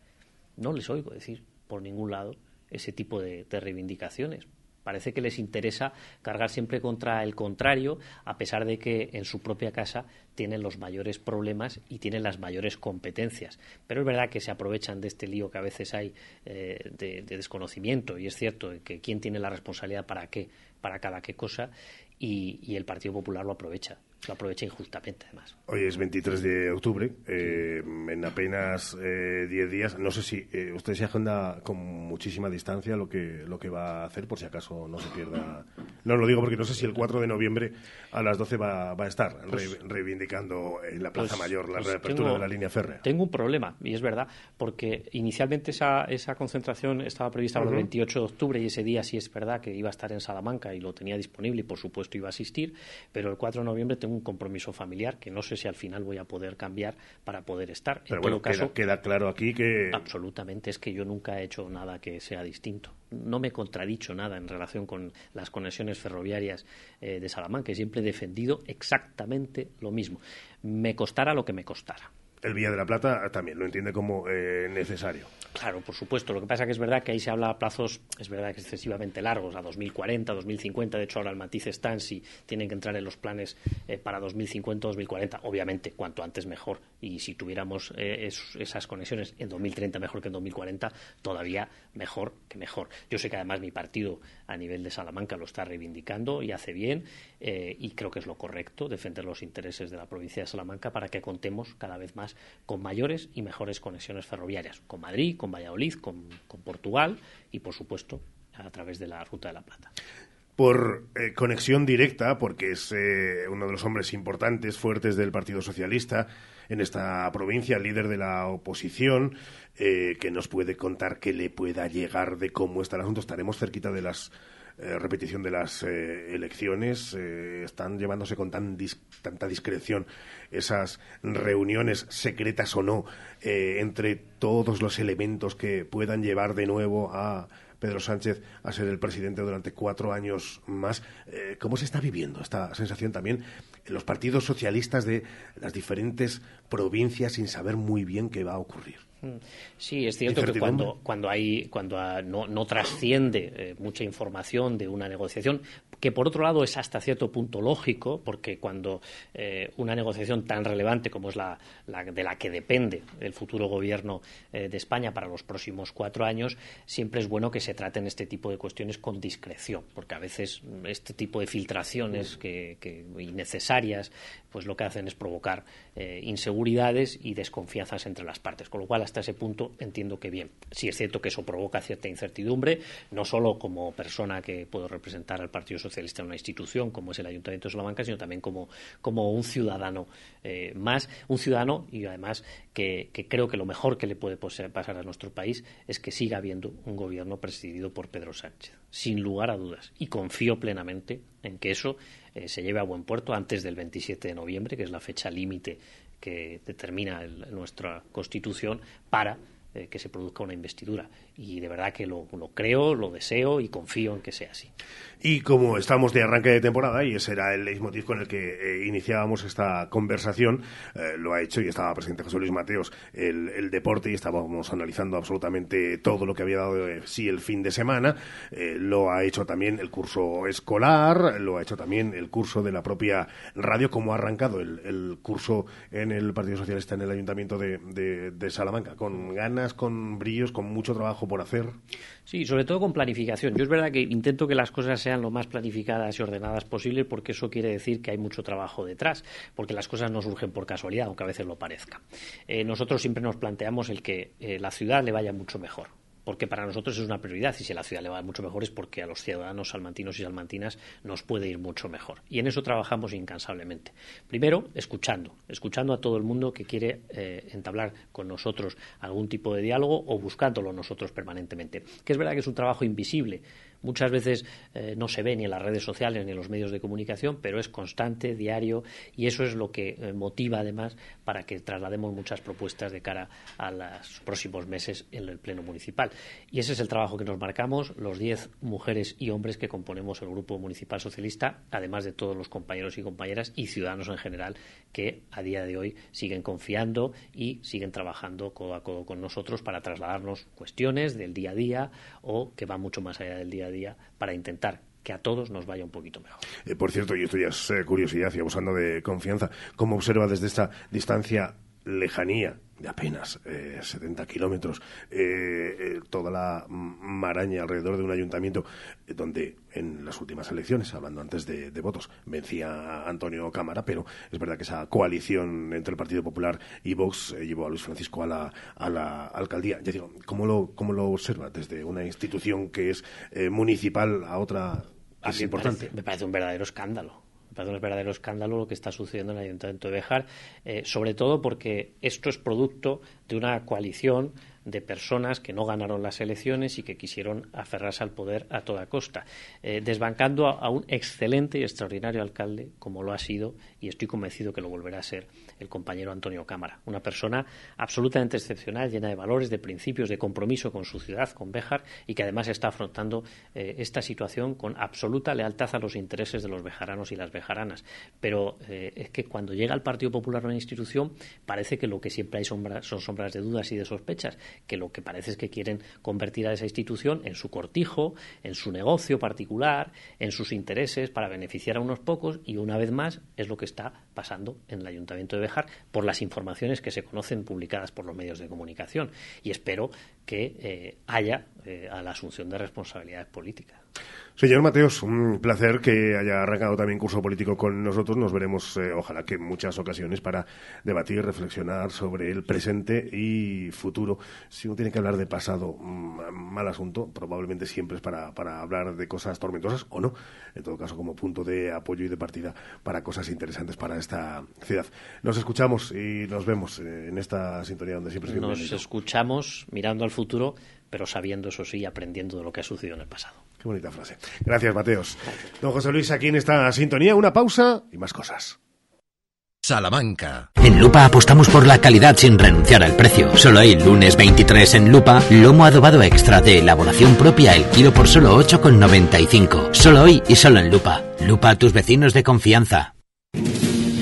No les oigo decir por ningún lado ese tipo de reivindicaciones. Parece que les interesa cargar siempre contra el contrario, a pesar de que en su propia casa tienen los mayores problemas y tienen las mayores competencias. Pero es verdad que se aprovechan de este lío que a veces hay eh, de, de desconocimiento, y es cierto que quién tiene la responsabilidad para qué, para cada qué cosa, y el Partido Popular lo aprovecha. Lo aprovecha injustamente, además. Hoy es 23 de octubre, eh, en apenas eh, 10 días. No sé si eh, usted se agenda con muchísima distancia lo que, lo que va a hacer, por si acaso no se pierda. No lo digo porque no sé si el 4 de noviembre a las 12 va, va a estar Pues- re- reivindicando en la Plaza Pues- Mayor la pues reapertura tengo- de la línea férrea. Tengo un problema, y es verdad, porque inicialmente esa, esa concentración estaba prevista para Ujú. el 28 de octubre y ese día sí es verdad que iba a estar en Salamanca y lo tenía disponible y por supuesto iba a asistir, pero el 4 de noviembre tengo un compromiso familiar que no sé si al final voy a poder cambiar para poder estar. Pero en bueno, todo caso, queda, queda claro aquí que Absolutamente, es que yo nunca he hecho nada que sea distinto. No me he contradicho nada en relación con las conexiones ferroviarias eh, de Salamanca siempre he defendido exactamente lo mismo. Me costara lo que me costara. El Vía de la Plata también lo entiende como eh, necesario. Claro, por supuesto. Lo que pasa que es verdad que ahí se habla a plazos, es verdad que excesivamente largos, a 2040, 2050. De hecho, ahora el matiz está si tienen que entrar en los planes eh, para 2050 2040. Obviamente, cuanto antes mejor. Y si tuviéramos eh, es- esas conexiones en 2030 mejor que en 2040, todavía mejor que mejor. Yo sé que además mi partido a nivel de Salamanca lo está reivindicando y hace bien. eh, y creo que es lo correcto defender los intereses de la provincia de Salamanca para que contemos cada vez más con mayores y mejores conexiones ferroviarias. Con Madrid, con Valladolid, con, Portugal y, por supuesto, a través de la Ruta de la Plata. por eh, conexión directa, porque es eh, uno de los hombres importantes, fuertes del Partido Socialista en esta provincia, líder de la oposición, eh, que nos puede contar qué le pueda llegar de cómo está el asunto. Estaremos cerquita de las eh, repetición de las eh, elecciones. eh, están llevándose con tan tanta discreción esas reuniones, secretas o no, entre todos los elementos que puedan llevar de nuevo a Pedro Sánchez a ser el presidente durante cuatro años más. ¿Cómo se está viviendo esta sensación también en los partidos socialistas de las diferentes provincias sin saber muy bien qué va a ocurrir? Sí, es cierto que cuando, cuando, hay, cuando ah, no, no trasciende eh, mucha información de una negociación, que por otro lado es hasta cierto punto lógico, porque cuando eh, una negociación tan relevante como es la, de la que depende el futuro gobierno eh, de España para los próximos cuatro años, siempre es bueno que se traten este tipo de cuestiones con discreción, porque a veces este tipo de filtraciones que, innecesarias, pues lo que hacen es provocar inseguridades y desconfianzas entre las partes, con lo cual hasta ese punto entiendo que bien. Sí es cierto que eso provoca cierta incertidumbre, no solo como persona que puedo representar al Partido Socialista en una institución como es el Ayuntamiento de Salamanca, sino también como, como un ciudadano eh, más, un ciudadano y además que, creo que lo mejor que le puede pasar a nuestro país es que siga habiendo un gobierno presidido por Pedro Sánchez, sin lugar a dudas. Y confío plenamente en que eso eh, se lleve a buen puerto antes del 27 de noviembre, que es la fecha límite que determina nuestra Constitución para eh, que se produzca una investidura. Y de verdad que lo, creo, lo deseo y confío en que sea así. Y como estamos de arranque de temporada, y ese era el leitmotiv con el que eh, iniciábamos esta conversación, eh, lo ha hecho y estaba presente José Luis Mateos, el, deporte, y estábamos analizando absolutamente todo lo que había dado sí el fin de semana. lo ha hecho también el curso escolar, lo ha hecho también el curso de la propia radio, como ha arrancado el, curso en el Partido Socialista en el Ayuntamiento de Salamanca, con ganas con brillos, con mucho trabajo por hacer. Sí, sobre todo con planificación. Yo es verdad que intento que las cosas sean lo más planificadas y ordenadas posible porque eso quiere decir que hay mucho trabajo detrás, porque las cosas no surgen por casualidad, aunque a veces lo parezca. Eh, nosotros siempre nos planteamos el que eh, la ciudad le vaya mucho mejor porque para nosotros es una prioridad y si a la ciudad le va mucho mejor es porque a los ciudadanos salmantinos y salmantinas nos puede ir mucho mejor. Y en eso trabajamos incansablemente. Primero, escuchando, escuchando a todo el mundo que quiere eh, entablar con nosotros algún tipo de diálogo o buscándolo nosotros permanentemente. Que es verdad que es un trabajo invisible, Muchas veces eh, no se ve ni en las redes sociales ni en los medios de comunicación, pero es constante, diario, y eso es lo que eh, motiva además para que traslademos muchas propuestas de cara a los próximos meses en el Pleno Municipal. Y ese es el trabajo que nos marcamos los diez mujeres y hombres que componemos el Grupo Municipal Socialista, además de todos los compañeros y compañeras y ciudadanos en general que a día de hoy siguen confiando y siguen trabajando codo a codo con nosotros para trasladarnos cuestiones del día a día o que van mucho más allá del día a día para intentar que a todos nos vaya un poquito mejor. Eh, por cierto, y esto ya es eh, curiosidad y abusando de confianza, ¿cómo observa desde esta distancia lejanía de apenas 70 eh, kilómetros, toda la maraña alrededor de un ayuntamiento donde en las últimas elecciones, hablando antes de, votos, vencía Antonio Cámara, pero es verdad que esa coalición entre el Partido Popular y Vox llevó a Luis Francisco a la, a la alcaldía. Ya digo, ¿cómo lo, cómo lo observa desde una institución que es municipal a otra es importante. me parece un verdadero escándalo. Parece un verdadero escándalo lo que está sucediendo en el Ayuntamiento de Bejar, eh, sobre todo porque esto es producto de una coalición de personas que no ganaron las elecciones y que quisieron aferrarse al poder a toda costa, eh, desbancando a, un excelente y extraordinario alcalde como lo ha sido y estoy convencido que lo volverá a ser el compañero Antonio Cámara, una persona absolutamente excepcional, llena de valores, de principios, de compromiso con su ciudad, con Béjar y que además está afrontando eh, esta situación con absoluta lealtad a los intereses de los bejaranos y las bejaranas. Pero eh, es que cuando llega el Partido Popular a una institución parece que lo que siempre hay son sombras de dudas y de sospechas que lo que parece es que quieren convertir a esa institución en su cortijo, en su negocio particular, en sus intereses para beneficiar a unos pocos y una vez más es lo que está pasando en el Ayuntamiento de Por las informaciones que se conocen publicadas por los medios de comunicación y espero que eh, haya eh, a la asunción de responsabilidades políticas. Señor Mateos, un placer que haya arrancado también curso político con nosotros. Nos veremos, eh, ojalá que en muchas ocasiones, para debatir, reflexionar sobre el presente y futuro. Si uno tiene que hablar de pasado, mm, mal asunto, probablemente siempre es para, para hablar de cosas tormentosas o no. En todo caso, como punto de apoyo y de partida para cosas interesantes para esta ciudad. Nos escuchamos y nos vemos en esta sintonía donde siempre Nos escuchamos mirando al futuro, pero sabiendo, eso sí, aprendiendo de lo que ha sucedido en el pasado. Qué bonita frase. Gracias, Mateos. Don José Luis, aquí en esta sintonía, una pausa y más cosas. Salamanca. En Lupa apostamos por la calidad sin renunciar al precio. Solo hay lunes 23 en Lupa, lomo adobado extra de elaboración propia el kilo por solo 8,95. Solo hoy y solo en Lupa. Lupa, tus vecinos de confianza.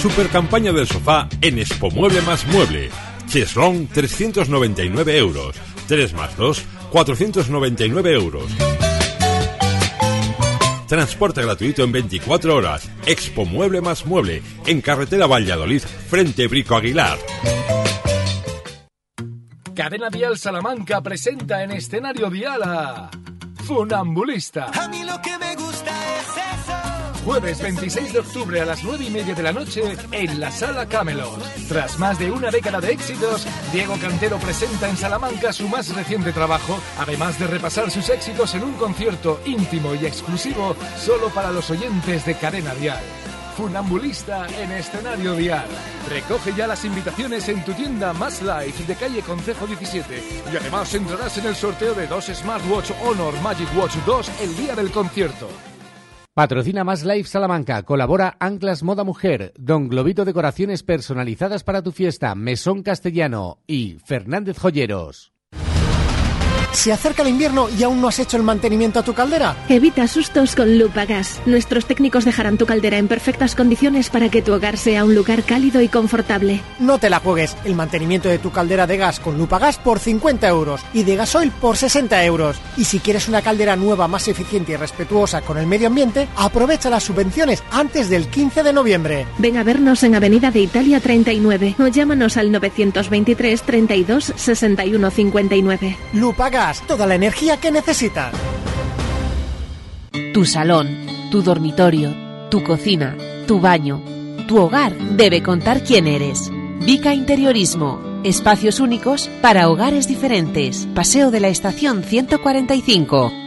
Super campaña del sofá en Expo Mueble más Mueble. Cheslong 399 euros. 3 más 2, 499 euros. Transporte gratuito en 24 horas. Expo Mueble más Mueble. En carretera Valladolid, frente Brico Aguilar. Cadena Dial Salamanca presenta en escenario Dial a Funambulista. A mí lo que me gusta es eso. Jueves 26 de octubre a las 9 y media de la noche en la Sala Camelot. Tras más de una década de éxitos, Diego Cantero presenta en Salamanca su más reciente trabajo, además de repasar sus éxitos en un concierto íntimo y exclusivo solo para los oyentes de Cadena Dial. Funambulista en escenario Dial. Recoge ya las invitaciones en tu tienda Más Life de calle Concejo 17 y además entrarás en el sorteo de dos Smartwatch Honor Magic Watch 2 el día del concierto. Patrocina Más Life Salamanca. Colabora Anclas Moda Mujer, Don Globito Decoraciones personalizadas para tu fiesta, Mesón Castellano y Fernández Joyeros. ¿Se acerca el invierno y aún no has hecho el mantenimiento a tu caldera? Evita sustos con Lupagas. Nuestros técnicos dejarán tu caldera en perfectas condiciones para que tu hogar sea un lugar cálido y confortable. No te la juegues. El mantenimiento de tu caldera de gas con Lupagas por 50 euros y de gasoil por 60 euros. Y si quieres una caldera nueva más eficiente y respetuosa con el medio ambiente, aprovecha las subvenciones antes del 15 de noviembre. Ven a vernos en Avenida de Italia 39 o llámanos al 923 32 61 59. Lupagas, toda la energía que necesitas. Tu salón, tu dormitorio, tu cocina, tu baño, tu hogar debe contar quién eres. Vica Interiorismo. Espacios únicos para hogares diferentes. Paseo de la Estación 145.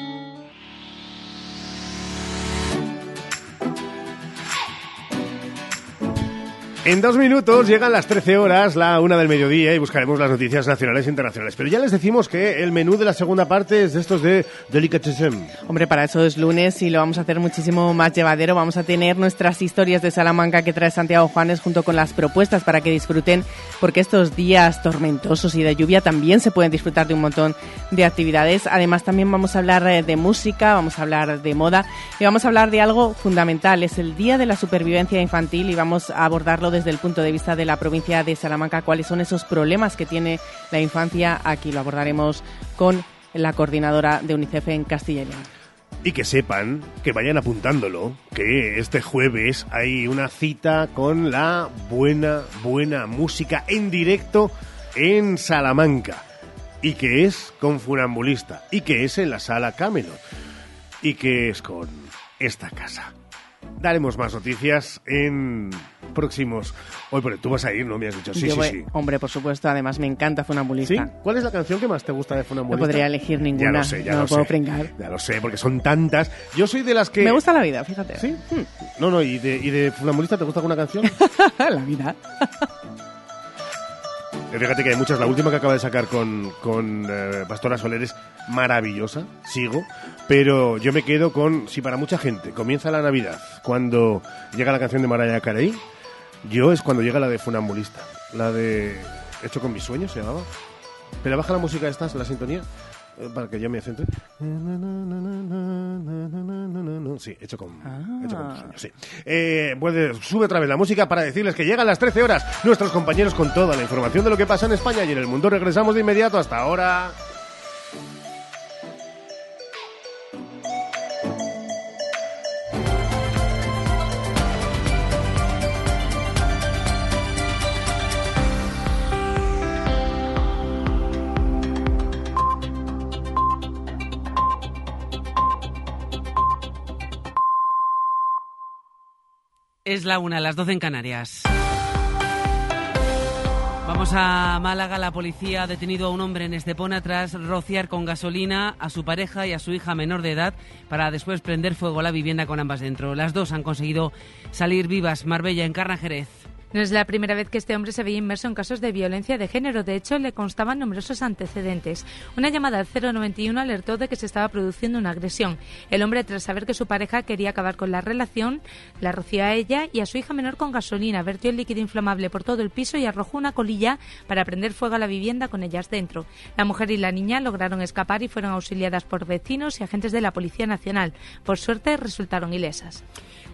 En dos minutos llegan las 13 horas, la una del mediodía, y buscaremos las noticias nacionales e internacionales. Pero ya les decimos que el menú de la segunda parte es de estos de Delicatessen. Hombre, para eso es lunes y lo vamos a hacer muchísimo más llevadero. Vamos a tener nuestras historias de Salamanca que trae Santiago Juanes junto con las propuestas para que disfruten, porque estos días tormentosos y de lluvia también se pueden disfrutar de un montón de actividades. Además, también vamos a hablar eh, de música, vamos a hablar de moda y vamos a hablar de algo fundamental. Es el Día de la Supervivencia Infantil y vamos a abordarlo desde el punto de vista de la provincia de Salamanca, cuáles son esos problemas que tiene la infancia. Aquí lo abordaremos con la coordinadora de UNICEF en Castilla y León. Y que sepan, que vayan apuntándolo, que este jueves hay una cita con la buena, buena música en directo en Salamanca. Y que es con Funambulista. Y que es en la sala Camelot. Y que es con esta casa. Daremos más noticias en próximos. Hoy, pero tú vas a ir, ¿no? Me has dicho. Sí, Yo sí, voy- sí. Hombre, por supuesto, además me encanta Funambulista. ¿Sí? ¿Cuál es la canción que más te gusta de No Funambulista? podría elegir ninguna. Ya lo sé, ya no lo puedo sé. pringar. Ya lo sé, porque son tantas. Yo soy de las que... Me gusta la vida, fíjate. ¿Sí? No, no, ¿y de, y de Funambulista te gusta alguna canción? la vida. Eh, Fíjate que hay muchas. La última que acaba de sacar con, con eh, Pastora Soler es maravillosa, sigo. Pero yo me quedo con, si para mucha gente comienza la Navidad cuando llega la canción de Mariah Carey, yo es cuando llega la de Funambulista. La de Hecho con mis sueños se llamaba. Pero baja la música esta, la sintonía, eh, para que yo me centre. Sí, hecho con, hecho con mis sueños, sí. Eh, puede- sube otra vez la música para decirles que llegan las 13 horas. Nuestros compañeros con toda la información de lo que pasa en España y en el mundo. Regresamos de inmediato. Hasta ahora. Es la una, las 12 en Canarias. Vamos a Málaga. La policía ha detenido a un hombre en Estepona tras rociar con gasolina a su pareja y a su hija menor de edad para después prender fuego a la vivienda con ambas dentro. Las dos han conseguido salir vivas. Marbella encarna Jerez. No es la primera vez que este hombre se veía inmerso en casos de violencia de género. De hecho, le constaban numerosos antecedentes. Una llamada al 091 alertó de que se estaba produciendo una agresión. El hombre, tras saber que su pareja quería acabar con la relación, la roció a ella y a su hija menor con gasolina, vertió el líquido inflamable por todo el piso y arrojó una colilla para prender fuego a la vivienda con ellas dentro. La mujer y la niña lograron escapar y fueron auxiliadas por vecinos y agentes de la Policía Nacional. Por suerte, resultaron ilesas.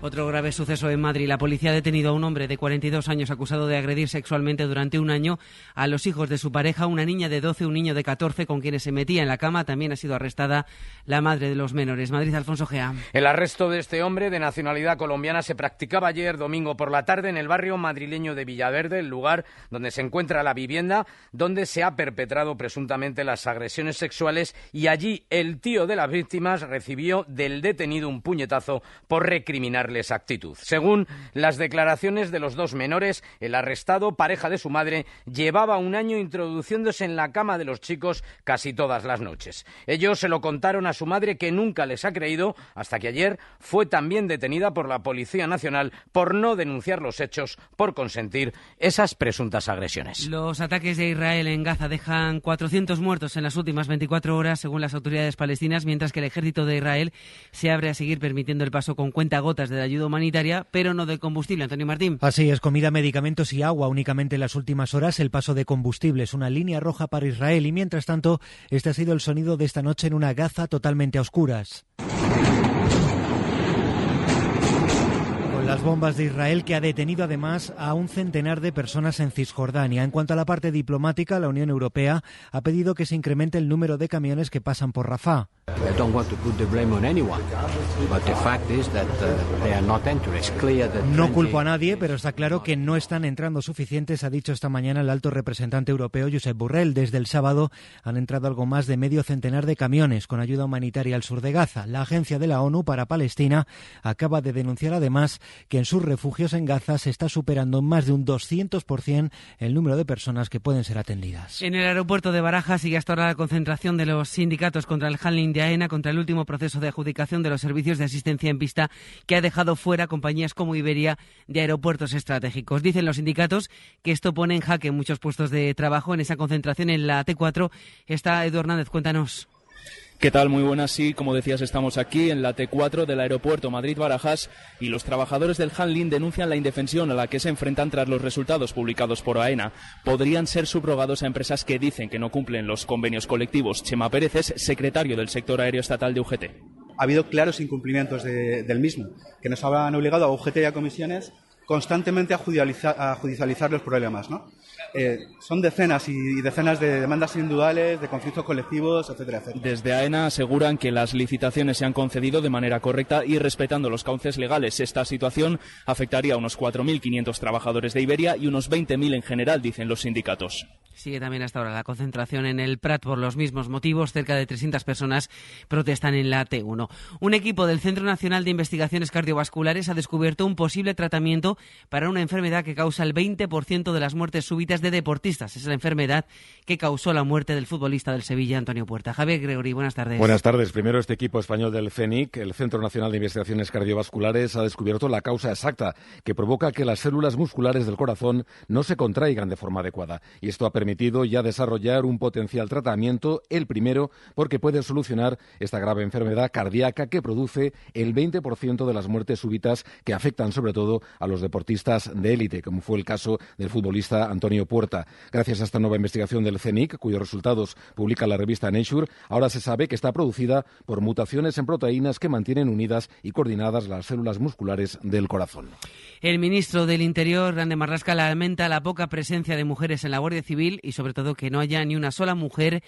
Otro grave suceso en Madrid. La policía ha detenido a un hombre de 42 años acusado de agredir sexualmente durante un año a los hijos de su pareja, una niña de 12, un niño de 14 con quienes se metía en la cama. También ha sido arrestada la madre de los menores. Madrid, Alfonso Gea. El arresto de este hombre de nacionalidad colombiana se practicaba ayer domingo por la tarde en el barrio madrileño de Villaverde, el lugar donde se encuentra la vivienda donde se ha perpetrado presuntamente las agresiones sexuales y allí el tío de las víctimas recibió del detenido un puñetazo por recriminarle esa actitud. Según las declaraciones de los dos menores, el arrestado, pareja de su madre, llevaba un año introduciéndose en la cama de los chicos casi todas las noches. Ellos se lo contaron a su madre que nunca les ha creído hasta que ayer fue también detenida por la Policía Nacional por no denunciar los hechos por consentir esas presuntas agresiones. Los ataques de Israel en Gaza dejan 400 muertos en las últimas 24 horas, según las autoridades palestinas, mientras que el ejército de Israel se abre a seguir permitiendo el paso con cuentagotas de la ayuda humanitaria, pero no de combustible. Antonio Martín. Así es, comida, medicamentos y agua únicamente en las últimas horas. El paso de combustible es una línea roja para Israel y mientras tanto, este ha sido el sonido de esta noche en una Gaza totalmente a oscuras. Con las bombas de Israel que ha detenido además a un centenar de personas en Cisjordania. En cuanto a la parte diplomática, la Unión Europea ha pedido que se incremente el número de camiones que pasan por Rafah. No 20 culpo a nadie, pero está claro que no están entrando suficientes, ha dicho esta mañana el alto representante europeo Josep Borrell. Desde el sábado han entrado algo más de medio centenar de camiones con ayuda humanitaria al sur de Gaza. La agencia de la ONU para Palestina acaba de denunciar además que en sus refugios en Gaza se está superando más de un 200% el número de personas que pueden ser atendidas. En el aeropuerto de Barajas sigue hasta ahora la concentración de los sindicatos contra el handling de AENA, contra el último proceso de adjudicación de los servicios de asistencia en pista que ha dejado fuera compañías como Iberia de aeropuertos estratégicos. Dicen los sindicatos que esto pone en jaque muchos puestos de trabajo en esa concentración en la T4. Está Edu Hernández, cuéntanos. ¿Qué tal? Muy buenas. Sí, como decías, estamos aquí en la T4 del aeropuerto Madrid-Barajas y los trabajadores del handling denuncian la indefensión a la que se enfrentan tras los resultados publicados por AENA. Podrían ser subrogados a empresas que dicen que no cumplen los convenios colectivos. Chema Pérez es secretario del sector aéreo estatal de UGT. ha habido claros incumplimientos de- del mismo, que nos han obligado a UGT y a comisiones constantemente a judicializar, a judicializar los problemas. ¿no? Eh, son decenas y decenas de demandas individuales, de conflictos colectivos, etcétera, etcétera. Desde AENA aseguran que las licitaciones se han concedido de manera correcta y respetando los cauces legales. Esta situación afectaría a unos 4.500 trabajadores de Iberia y unos 20.000 en general, dicen los sindicatos. Sigue también hasta ahora la concentración en el Prat por los mismos motivos. Cerca de 300 personas protestan en la T1. Un equipo del Centro Nacional de Investigaciones Cardiovasculares ha descubierto un posible tratamiento para una enfermedad que causa el 20% de las muertes súbitas de deportistas. Es la enfermedad que causó la muerte del futbolista del Sevilla, Antonio Puerta. Javier Gregory, buenas tardes. Buenas tardes. Primero, este equipo español del CENIC, el Centro Nacional de Investigaciones Cardiovasculares, ha descubierto la causa exacta que provoca que las células musculares del corazón no se contraigan de forma adecuada. Y esto ha permitido ya desarrollar un potencial tratamiento, el primero, porque puede solucionar esta grave enfermedad cardíaca que produce el 20% de las muertes súbitas que afectan sobre todo a los deportistas de élite, como fue el caso del futbolista Antonio Puerta. Gracias a esta nueva investigación del CENIC, cuyos resultados publica la revista Nature, ahora se sabe que está producida por mutaciones en proteínas que mantienen unidas y coordinadas las células musculares del corazón. El ministro del Interior, Grande Marrasca, lamenta la poca presencia de mujeres en la Guardia Civil y sobre todo que no haya ni una sola mujer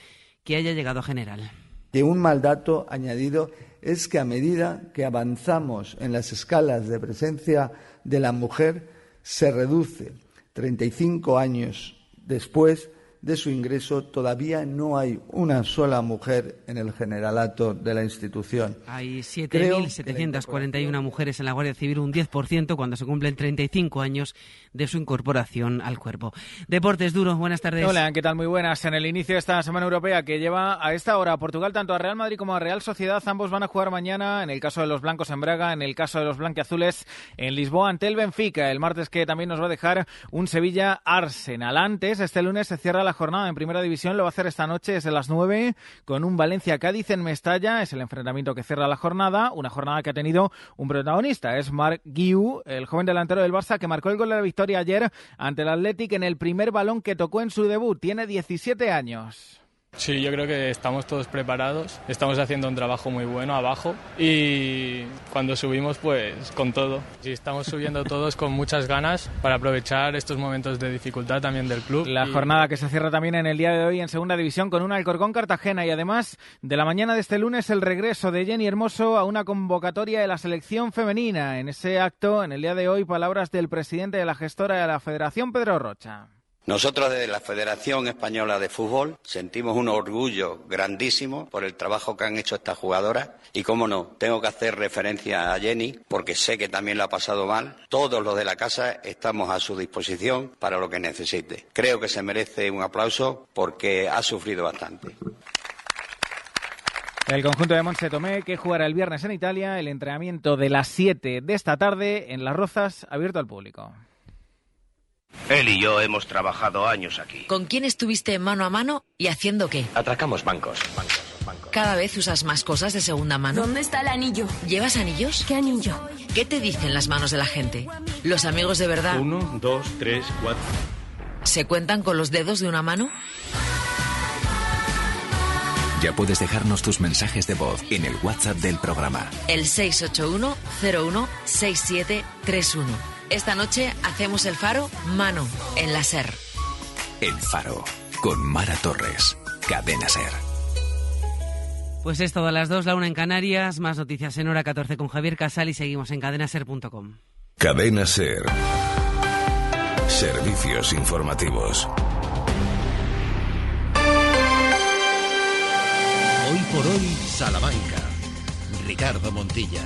que haya llegado a general. Y un mal dato añadido es que a medida que avanzamos en las escalas de presencia de la mujer, se reduce 35 años después de su ingreso todavía no hay una sola mujer en el generalato de la institución. Hay 7.741 mujeres en la Guardia Civil, un 10% cuando se cumplen 35 años de su incorporación al cuerpo. Deportes duros, buenas tardes. Hola, ¿qué tal? Muy buenas. En el inicio de esta Semana Europea que lleva a esta hora Portugal tanto a Real Madrid como a Real Sociedad, ambos van a jugar mañana, en el caso de los blancos en Braga, en el caso de los blanquiazules en Lisboa ante el Benfica. El martes que también nos va a dejar un Sevilla Arsenal. Antes, este lunes se cierra la jornada en Primera División, lo va a hacer esta noche desde las 9 con un Valencia-Cádiz en Mestalla. Es el enfrentamiento que cierra la jornada, una jornada que ha tenido un protagonista, es Marc Guiu, el joven delantero del Barça que marcó el gol de la victoria ayer ante el Athletic en el primer balón que tocó en su debut. Tiene 17 años. Sí, yo creo que estamos todos preparados, estamos haciendo un trabajo muy bueno abajo y cuando subimos pues con todo. Sí, estamos subiendo todos con muchas ganas para aprovechar estos momentos de dificultad también del club. La Y- jornada que se cierra también en el día de hoy en Segunda División con un Alcorcón Cartagena y además de la mañana de este lunes el regreso de Jenny Hermoso a una convocatoria de la selección femenina. En ese acto, en el día de hoy, palabras del presidente de la gestora de la Federación, Pedro Rocha. Nosotros desde la Federación Española de Fútbol sentimos un orgullo grandísimo por el trabajo que han hecho estas jugadoras y, cómo no, tengo que hacer referencia a Jenny porque sé que también lo ha pasado mal. Todos los de la casa estamos a su disposición para lo que necesite. Creo que se merece un aplauso porque ha sufrido bastante. El conjunto de Montse Tomé que jugará el viernes en Italia el entrenamiento de las 7 de esta tarde en Las Rozas abierto al público. Él y yo hemos trabajado años aquí. ¿Con quién estuviste mano a mano y haciendo qué? Atracamos bancos, bancos, bancos. Cada vez usas más cosas de segunda mano. ¿Dónde está el anillo? ¿Llevas anillos? ¿Qué anillo? ¿Qué te dicen las manos de la gente? ¿Los amigos de verdad Uno, dos, tres, cuatro. se cuentan con los dedos de una mano? Ya puedes dejarnos tus mensajes de voz en el WhatsApp del programa. El 681-016731. Esta noche hacemos el faro mano en la SER. El Faro, con Mara Torres. Cadena Ser. Pues es todo a las 2, la una en Canarias, más noticias en hora 14 con Javier Casal y seguimos en cadenaser.com. Cadena Ser. Servicios informativos. Hoy por hoy, Salamanca. Ricardo Montilla.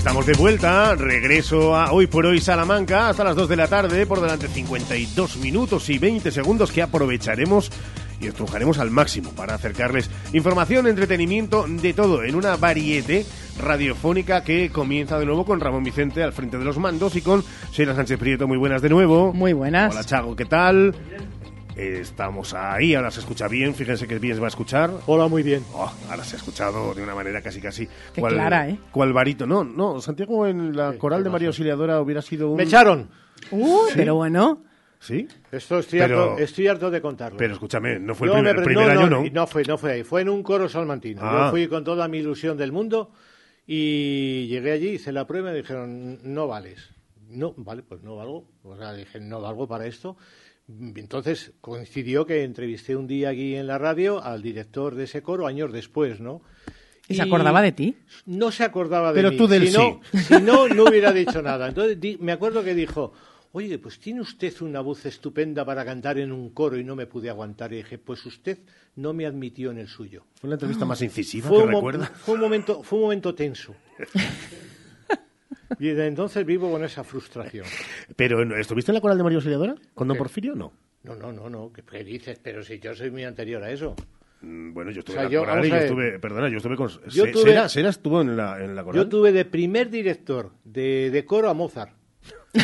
Estamos de vuelta, regreso a Hoy por Hoy Salamanca hasta las 2 de la tarde, por delante 52 minutos y 20 segundos que aprovecharemos y estrujaremos al máximo para acercarles información, entretenimiento, de todo en una variete radiofónica que comienza de nuevo con Ramón Vicente al frente de los mandos y con Sheila Sánchez Prieto. Muy buenas de nuevo. Muy buenas. Hola Chago, ¿qué tal? Estamos ahí, ahora se escucha bien, fíjense que bien se va a escuchar. Hola, muy bien. Oh, ahora se ha escuchado de una manera casi casi. Qué clara, ¿eh? ¿Cuál varito? No, no, Santiago en la coral de María Auxiliadora hubiera sido un... Me echaron. Uy, ¿Sí? pero bueno. ¿Sí? Esto estoy, Pero- harto, estoy harto de contarlo. Pero escúchame, no fue el Yo primer, me- el primer no, año, no, ¿no? No fue, no fue ahí. Fue en un coro salmantino. Ah. Yo fui con toda mi ilusión del mundo y llegué allí, hice la prueba y me dijeron, no vales. No, vale, pues no valgo. O sea, dije, no valgo para esto. Entonces coincidió que entrevisté un día aquí en la radio al director de ese coro años después, ¿no? ¿Y se acordaba de ti? No se acordaba de Pero mí. tú del si no, si no, no hubiera dicho nada. Entonces di- me acuerdo que dijo, oye, pues tiene usted una voz estupenda para cantar en un coro y no me pude aguantar. Y dije, pues usted no me admitió en el suyo. Fue la entrevista más incisiva Fue que recuerda. fue un momento, fue un momento tenso. y desde entonces vivo con esa frustración. Pero ¿no- ¿estuviste en la coral de María Auxiliadora? ¿Con Don Porfirio? No. No, no, no, no, ¿qué, qué dices? Pero si yo soy muy anterior a eso. Mm, Bueno, yo estuve O sea, en la yo- coral vamos y yo a ver. estuve, perdona, yo estuve con... Yo Se- tuve- Sera, Sera estuvo en la, en la coral. Yo tuve de primer director de, de coro a Mozart.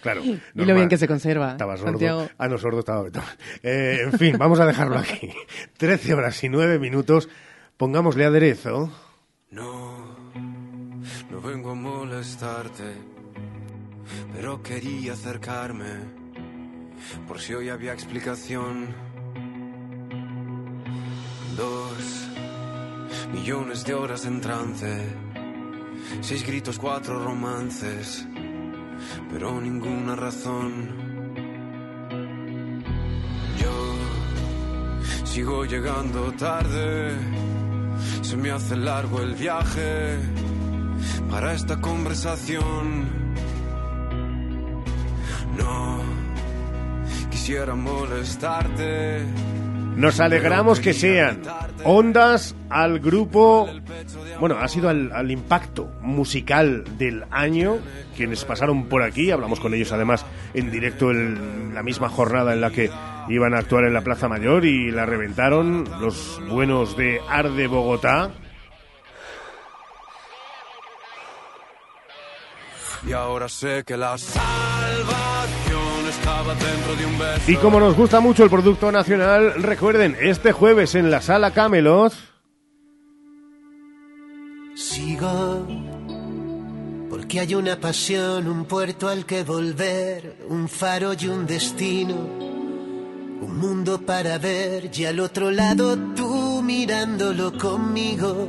Claro. Y lo normal. bien que se conserva, Estaba sordo. Santiago. Ah, no, sordo estaba Beethoven. Eh, en fin, vamos a dejarlo aquí. Trece horas y nueve minutos. Pongámosle aderezo. No, no vengo a molestarte, pero quería acercarme, por si hoy había explicación. Dos millones de horas en trance, seis gritos, cuatro romances, pero ninguna razón. Yo sigo llegando tarde. Se me hace largo el viaje para esta conversación. No quisiera molestarte. Nos alegramos que sean ondas al grupo, bueno, ha sido al, al impacto musical del año, quienes pasaron por aquí, hablamos con ellos además en directo en la misma jornada en la que iban a actuar en la Plaza Mayor y la reventaron los buenos de Arde Bogotá. Y ahora sé que la salvación estaba dentro de un beso. Y como nos gusta mucho el producto nacional, recuerden, este jueves en la sala Camelot, Sigo porque hay una pasión, un puerto al que volver, un faro y un destino, un mundo para ver y al otro lado tú mirándolo conmigo.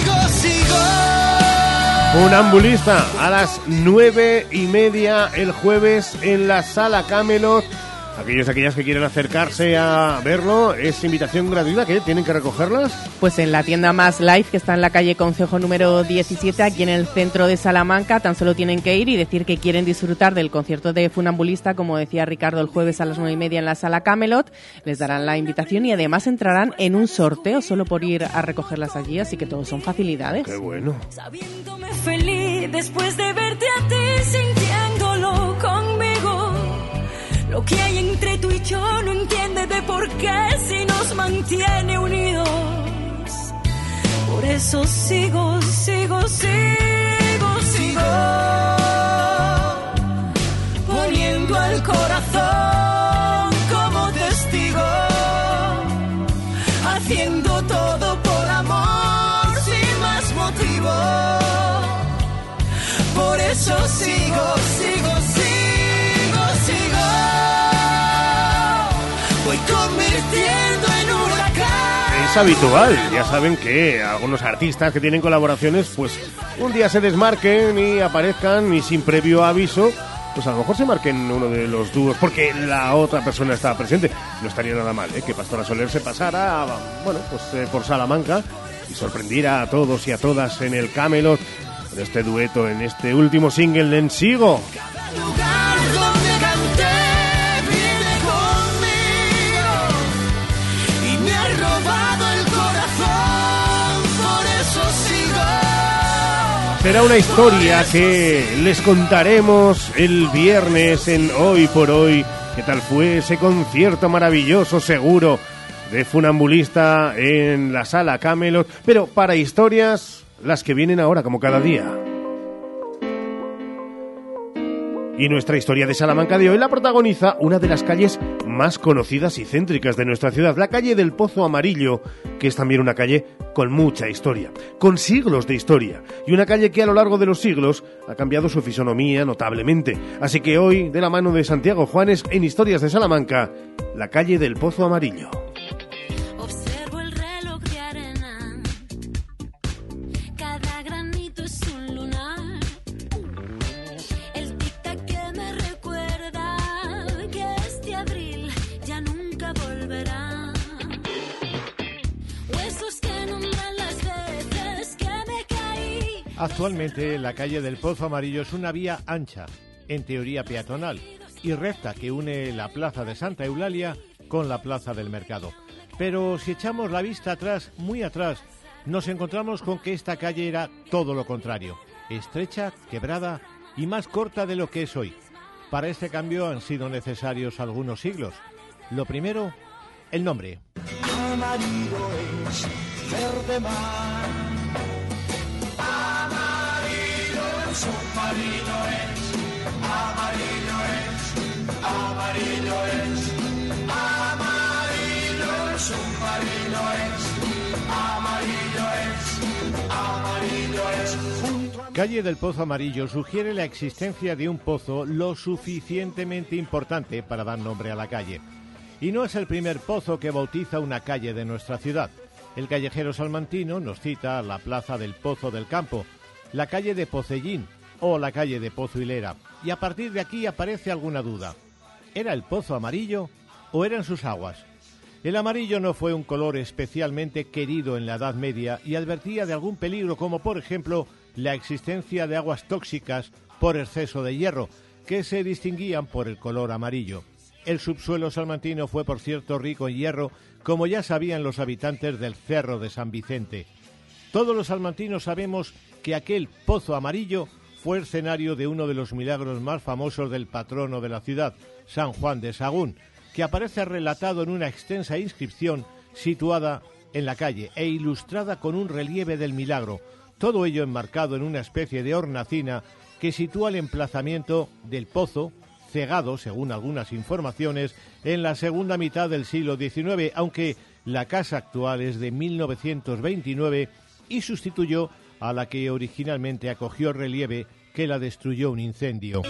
sigo. un ambulista a las nueve y media el jueves en la sala Camelot. Aquellos y aquellas que quieren acercarse a verlo, es invitación gratuita, que tienen que recogerlas. Pues en la tienda Más Life, que está en la calle Concejo número 17, aquí en el centro de Salamanca, tan solo tienen que ir y decir que quieren disfrutar del concierto de Funambulista, como decía Ricardo, el jueves a las nueve y media en la sala Camelot. Les darán la invitación y además entrarán en un sorteo solo por ir a recogerlas allí, así que todos son facilidades. Qué bueno. Sabiéndome feliz después de verte a ti, conmigo. Lo que hay entre tú y yo no entiende de por qué si nos mantiene unidos. Por eso sigo, sigo, sigo, sigo. Poniendo al corazón como testigo. Haciendo todo por amor sin más motivo. Por eso sigo, sigo, Es habitual, ya saben que algunos artistas que tienen colaboraciones, pues un día se desmarquen y aparezcan y sin previo aviso, pues a lo mejor se marquen uno de los dúos, porque la otra persona está presente. No estaría nada mal, ¿eh? que Pastora Soler se pasara, bueno, pues eh, por Salamanca y sorprendiera a todos y a todas en el Camelot con este dueto, en este último single en Sigo. Será una historia que les contaremos el viernes en Hoy por Hoy. ¿Qué tal fue ese concierto maravilloso, seguro, de funambulista en la sala Camelot, pero para historias, las que vienen ahora, como cada día. Y nuestra historia de Salamanca de hoy la protagoniza una de las calles más conocidas y céntricas de nuestra ciudad, la calle del Pozo Amarillo, que es también una calle con mucha historia, con siglos de historia, y una calle que a lo largo de los siglos ha cambiado su fisonomía notablemente. Así que hoy, de la mano de Santiago Juanes, en Historias de Salamanca, la calle del Pozo Amarillo. Actualmente la calle del Pozo Amarillo es una vía ancha, en teoría peatonal, y recta que une la plaza de Santa Eulalia con la plaza del Mercado. Pero si echamos la vista atrás, muy atrás, nos encontramos con que esta calle era todo lo contrario, estrecha, quebrada y más corta de lo que es hoy. Para este cambio han sido necesarios algunos siglos. Lo primero, el nombre. Amarillo es verde mar amarillo es, amarillo es, es, amarillo es, amarillo es. Calle del Pozo Amarillo sugiere la existencia de un pozo lo suficientemente importante para dar nombre a la calle. Y no es el primer pozo que bautiza una calle de nuestra ciudad. El callejero salmantino nos cita la plaza del Pozo del Campo, la calle de Pocellín o la calle de Pozo Hilera. Y a partir de aquí aparece alguna duda. ¿Era el pozo amarillo o eran sus aguas? El amarillo no fue un color especialmente querido en la Edad Media y advertía de algún peligro como por ejemplo la existencia de aguas tóxicas por exceso de hierro, que se distinguían por el color amarillo. El subsuelo salmantino fue por cierto rico en hierro, como ya sabían los habitantes del Cerro de San Vicente. Todos los salmantinos sabemos que aquel pozo amarillo fue escenario de uno de los milagros más famosos del patrono de la ciudad, San Juan de Sagún, que aparece relatado en una extensa inscripción situada en la calle e ilustrada con un relieve del milagro, todo ello enmarcado en una especie de hornacina que sitúa el emplazamiento del pozo, cegado, según algunas informaciones, en la segunda mitad del siglo XIX, aunque la casa actual es de 1929 y sustituyó a la que originalmente acogió relieve que la destruyó un incendio.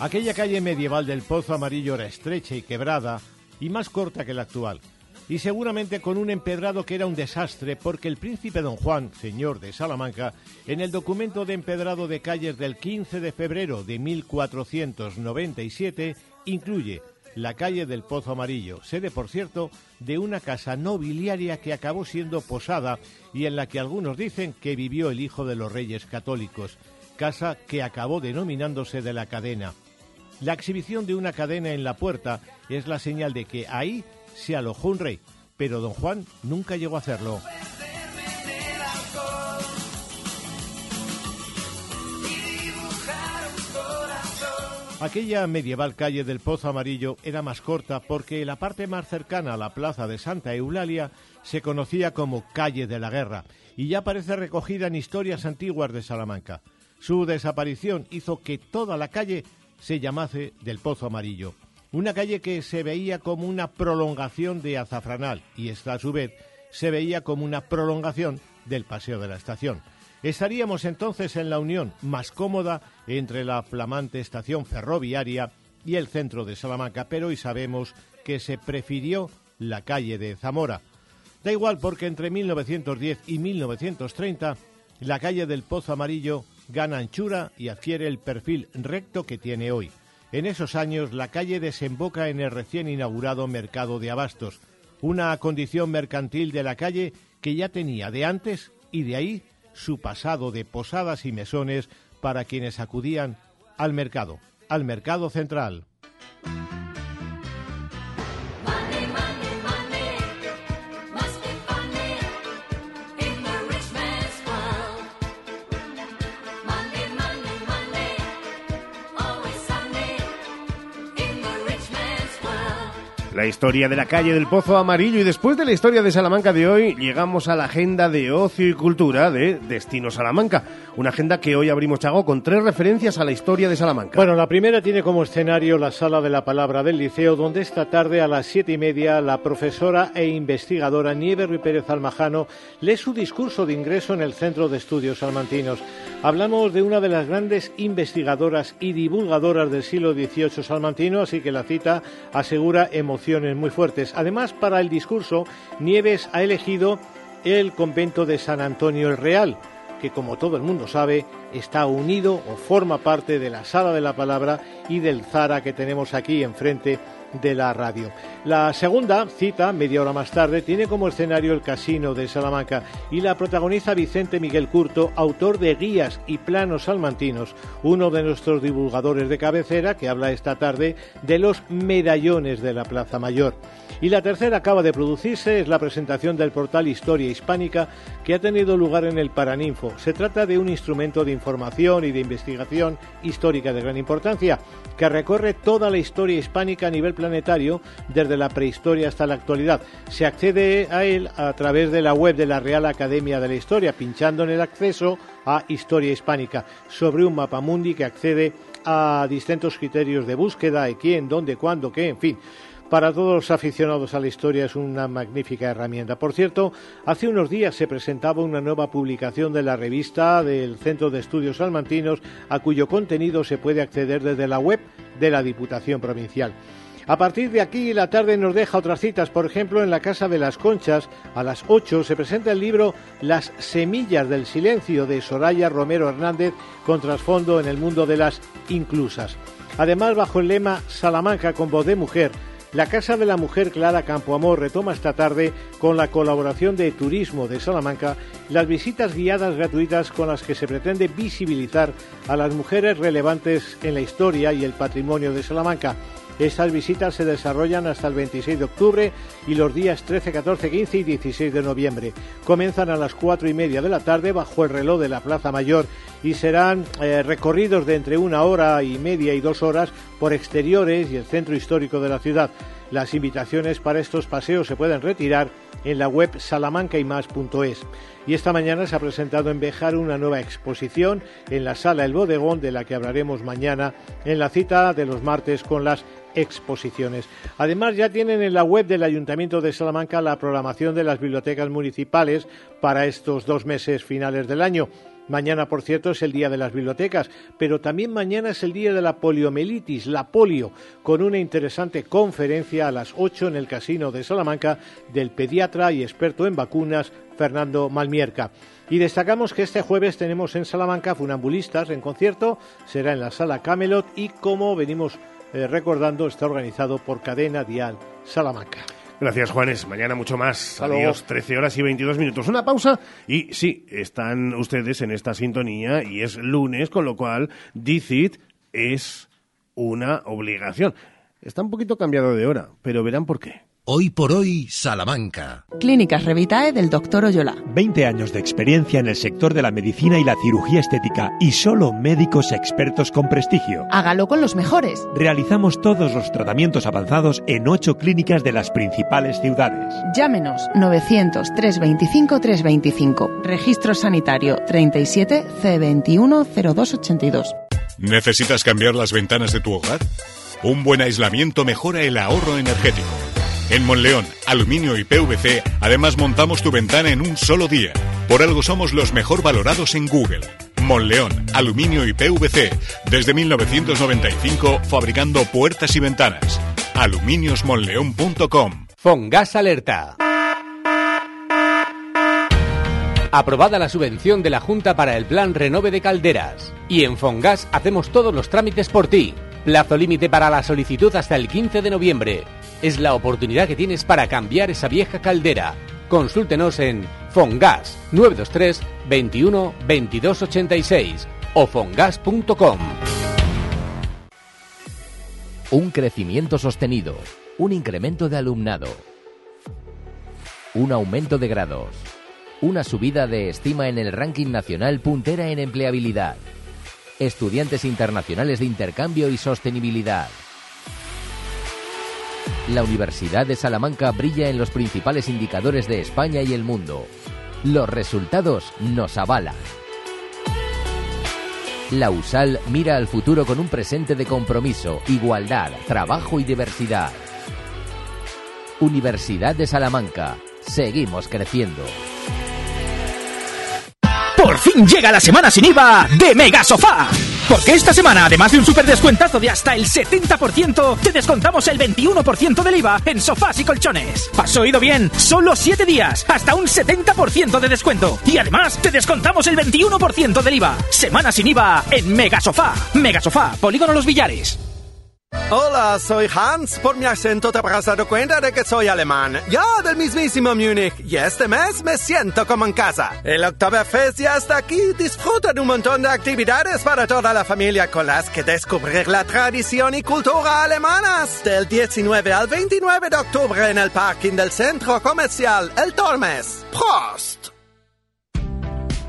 Aquella calle medieval del Pozo Amarillo era estrecha y quebrada y más corta que la actual y seguramente con un empedrado que era un desastre porque el príncipe don Juan, señor de Salamanca, en el documento de empedrado de calles del 15 de febrero de 1497 incluye la calle del Pozo Amarillo, sede por cierto de una casa nobiliaria que acabó siendo posada y en la que algunos dicen que vivió el hijo de los reyes católicos, casa que acabó denominándose de la cadena. La exhibición de una cadena en la puerta es la señal de que ahí se alojó un rey, pero don Juan nunca llegó a hacerlo. Aquella medieval calle del Pozo Amarillo era más corta porque la parte más cercana a la plaza de Santa Eulalia se conocía como Calle de la Guerra y ya aparece recogida en historias antiguas de Salamanca. Su desaparición hizo que toda la calle se llamase del Pozo Amarillo una calle que se veía como una prolongación de Azafranal y esta a su vez se veía como una prolongación del Paseo de la Estación. Estaríamos entonces en la unión más cómoda entre la flamante estación ferroviaria y el centro de Salamanca, pero hoy sabemos que se prefirió la calle de Zamora. Da igual porque entre 1910 y 1930 la calle del Pozo Amarillo gana anchura y adquiere el perfil recto que tiene hoy. En esos años la calle desemboca en el recién inaugurado mercado de abastos, una condición mercantil de la calle que ya tenía de antes y de ahí su pasado de posadas y mesones para quienes acudían al mercado, al mercado central. La historia de la calle del Pozo Amarillo y después de la historia de Salamanca de hoy llegamos a la agenda de ocio y cultura de Destino Salamanca, una agenda que hoy abrimos Chago con tres referencias a la historia de Salamanca. Bueno, la primera tiene como escenario la sala de la palabra del liceo, donde esta tarde a las siete y media la profesora e investigadora Nieve Ruiz Pérez Almajano lee su discurso de ingreso en el Centro de Estudios Salmantinos. Hablamos de una de las grandes investigadoras y divulgadoras del siglo XVIII salmantino, así que la cita asegura muy fuertes. Además, para el discurso, Nieves ha elegido el convento de San Antonio el Real, que como todo el mundo sabe, está unido o forma parte de la Sala de la Palabra y del Zara que tenemos aquí enfrente de la radio. La segunda cita, media hora más tarde, tiene como escenario el Casino de Salamanca y la protagoniza Vicente Miguel Curto, autor de Guías y Planos Salmantinos, uno de nuestros divulgadores de cabecera que habla esta tarde de los medallones de la Plaza Mayor. Y la tercera acaba de producirse, es la presentación del portal Historia Hispánica que ha tenido lugar en el Paraninfo. Se trata de un instrumento de información y de investigación histórica de gran importancia que recorre toda la historia hispánica a nivel planetario desde la prehistoria hasta la actualidad. Se accede a él a través de la web de la Real Academia de la Historia, pinchando en el acceso a Historia Hispánica, sobre un mapa mundi que accede a distintos criterios de búsqueda, de quién, dónde, cuándo, qué, en fin. Para todos los aficionados a la historia es una magnífica herramienta. Por cierto, hace unos días se presentaba una nueva publicación de la revista del Centro de Estudios Salmantinos, a cuyo contenido se puede acceder desde la web de la Diputación Provincial. A partir de aquí, la tarde nos deja otras citas. Por ejemplo, en la Casa de las Conchas, a las 8, se presenta el libro Las Semillas del Silencio de Soraya Romero Hernández, con trasfondo en el mundo de las inclusas. Además, bajo el lema Salamanca con voz de mujer, la Casa de la Mujer Clara Campoamor retoma esta tarde, con la colaboración de Turismo de Salamanca, las visitas guiadas gratuitas con las que se pretende visibilizar a las mujeres relevantes en la historia y el patrimonio de Salamanca. Estas visitas se desarrollan hasta el 26 de octubre y los días 13, 14, 15 y 16 de noviembre. Comienzan a las cuatro y media de la tarde bajo el reloj de la Plaza Mayor y serán eh, recorridos de entre una hora y media y dos horas por exteriores y el centro histórico de la ciudad. Las invitaciones para estos paseos se pueden retirar en la web salamancaymas.es. Y esta mañana se ha presentado en Bejar una nueva exposición en la sala El Bodegón, de la que hablaremos mañana en la cita de los martes con las exposiciones. Además, ya tienen en la web del Ayuntamiento de Salamanca la programación de las bibliotecas municipales para estos dos meses finales del año. Mañana, por cierto, es el día de las bibliotecas, pero también mañana es el día de la poliomielitis, la polio, con una interesante conferencia a las 8 en el Casino de Salamanca del pediatra y experto en vacunas Fernando Malmierca. Y destacamos que este jueves tenemos en Salamanca Funambulistas en concierto, será en la sala Camelot y como venimos eh, recordando está organizado por Cadena Dial Salamanca. Gracias, Juanes. Mañana mucho más. Adiós, 13 horas y 22 minutos. Una pausa y sí, están ustedes en esta sintonía y es lunes, con lo cual DICIT es una obligación. Está un poquito cambiado de hora, pero verán por qué. Hoy por hoy, Salamanca. Clínicas Revitae del Dr. Oyola. 20 años de experiencia en el sector de la medicina y la cirugía estética y solo médicos expertos con prestigio. Hágalo con los mejores. Realizamos todos los tratamientos avanzados en ocho clínicas de las principales ciudades. Llámenos 900 325 325. Registro sanitario 37 C21 0282. ¿Necesitas cambiar las ventanas de tu hogar? Un buen aislamiento mejora el ahorro energético. En Monleón, Aluminio y PVC, además montamos tu ventana en un solo día. Por algo somos los mejor valorados en Google. Monleón, Aluminio y PVC, desde 1995 fabricando puertas y ventanas. aluminiosmonleón.com Fongas Alerta. Aprobada la subvención de la Junta para el Plan Renove de Calderas. Y en Fongas hacemos todos los trámites por ti. Plazo límite para la solicitud hasta el 15 de noviembre. Es la oportunidad que tienes para cambiar esa vieja caldera. Consúltenos en Fongas 923 21 22 86 o fongas.com. Un crecimiento sostenido, un incremento de alumnado, un aumento de grados, una subida de estima en el ranking nacional puntera en empleabilidad, estudiantes internacionales de intercambio y sostenibilidad. la Universidad de Salamanca brilla en los principales indicadores de España y el mundo. Los resultados nos avalan. La USAL mira al futuro con un presente de compromiso, igualdad, trabajo y diversidad. Universidad de Salamanca. Seguimos creciendo. Por fin llega la semana sin IVA de Mega Sofá. Porque esta semana, además de un super descuentazo de hasta el 70%, te descontamos el 21% del IVA en sofás y colchones. ¿Has oído bien? Solo 7 días, hasta un 70% de descuento. Y además, te descontamos el 21% del IVA. Semana sin IVA en Mega Sofá. Mega Sofá, Polígono Los Villares. Hola, soy Hans. Por mi acento te habrás dado cuenta de que soy alemán. Ya del mismísimo Múnich. Y este mes me siento como en casa. El Oktoberfest ya está aquí. Disfruta de un montón de actividades para toda la familia con las que descubrir la tradición y cultura alemanas. Del 19 al 29 de octubre en el parking del centro comercial El Tormes. Prost!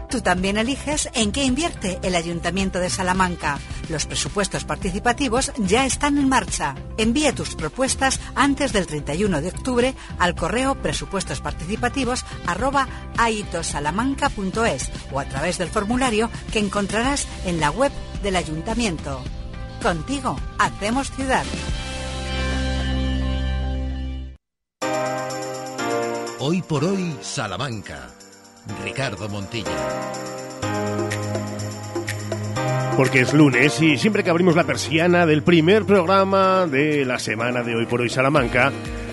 Tú también eliges en qué invierte el Ayuntamiento de Salamanca. Los presupuestos participativos ya están en marcha. Envía tus propuestas antes del 31 de octubre al correo presupuestosparticipativos@aitosalamanca.es o a través del formulario que encontrarás en la web del Ayuntamiento. Contigo hacemos ciudad. Hoy por hoy, Salamanca. Ricardo Montilla. Porque es lunes y siempre que abrimos la persiana del primer programa de la semana de hoy por hoy Salamanca,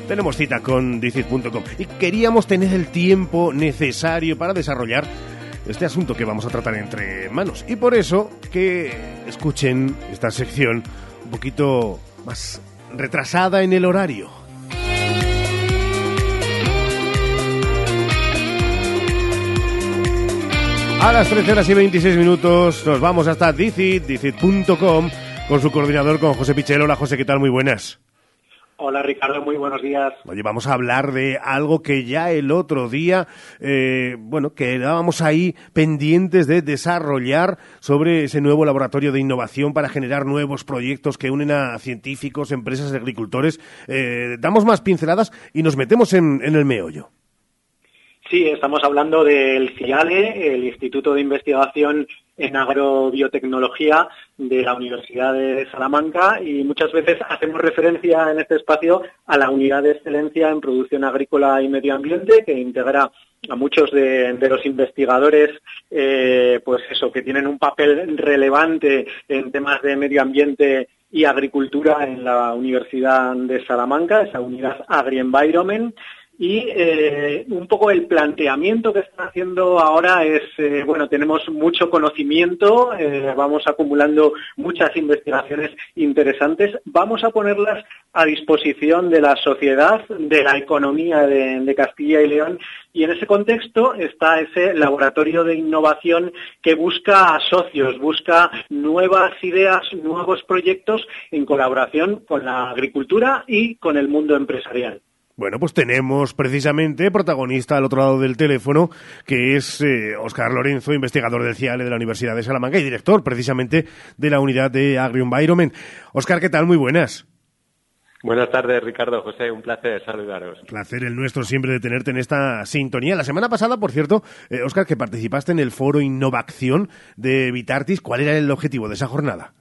tenemos cita con Dicit.com y queríamos tener el tiempo necesario para desarrollar este asunto que vamos a tratar entre manos. Y por eso que escuchen esta sección un poquito más retrasada en el horario. A las 13 horas y 26 minutos nos vamos hasta Dicit, dicit.com, con su coordinador, con José Pichel. Hola José, ¿qué tal? Muy buenas. Hola Ricardo, muy buenos días. Oye, vamos a hablar de algo que ya el otro día, eh, bueno, quedábamos ahí pendientes de desarrollar sobre ese nuevo laboratorio de innovación para generar nuevos proyectos que unen a científicos, empresas agricultores. Eh, damos más pinceladas y nos metemos en, en el meollo. Sí, estamos hablando del CIALE, el Instituto de Investigación en Agrobiotecnología de la Universidad de Salamanca y muchas veces hacemos referencia en este espacio a la Unidad de Excelencia en Producción Agrícola y Medio Ambiente que integra a muchos de, de los investigadores eh, pues eso, que tienen un papel relevante en temas de medio ambiente y agricultura en la Universidad de Salamanca, esa unidad Agri-Environment, y eh, un poco el planteamiento que están haciendo ahora es, eh, bueno, tenemos mucho conocimiento, eh, vamos acumulando muchas investigaciones interesantes, vamos a ponerlas a disposición de la sociedad, de la economía de, de Castilla y León, y en ese contexto está ese laboratorio de innovación que busca socios, busca nuevas ideas, nuevos proyectos en colaboración con la agricultura y con el mundo empresarial. Bueno, pues tenemos precisamente protagonista al otro lado del teléfono, que es eh, Oscar Lorenzo, investigador del CIALE de la Universidad de Salamanca y director precisamente de la unidad de Agri-Environment. Oscar, ¿qué tal? Muy buenas. Buenas tardes, Ricardo. José, un placer saludaros. Placer el nuestro siempre de tenerte en esta sintonía. La semana pasada, por cierto, eh, Oscar, que participaste en el foro Innovación de Vitartis, ¿cuál era el objetivo de esa jornada?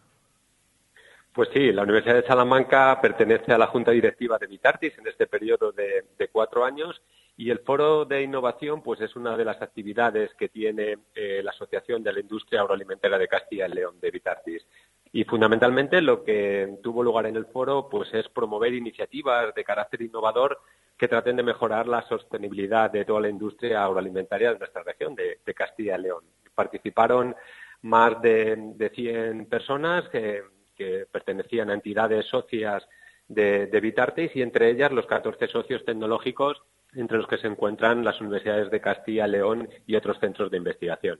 Pues sí, la Universidad de Salamanca pertenece a la Junta Directiva de Vitartis en este periodo de, cuatro años y el Foro de Innovación pues es una de las actividades que tiene eh, la Asociación de la Industria Agroalimentera de Castilla y León de Vitartis. Y fundamentalmente lo que tuvo lugar en el foro pues es promover iniciativas de carácter innovador que traten de mejorar la sostenibilidad de toda la industria agroalimentaria de nuestra región, de, de Castilla y León. Participaron más de, de 100 personas que que pertenecían a entidades socias de, de Vitartis y entre ellas los 14 socios tecnológicos entre los que se encuentran las universidades de Castilla, León y otros centros de investigación.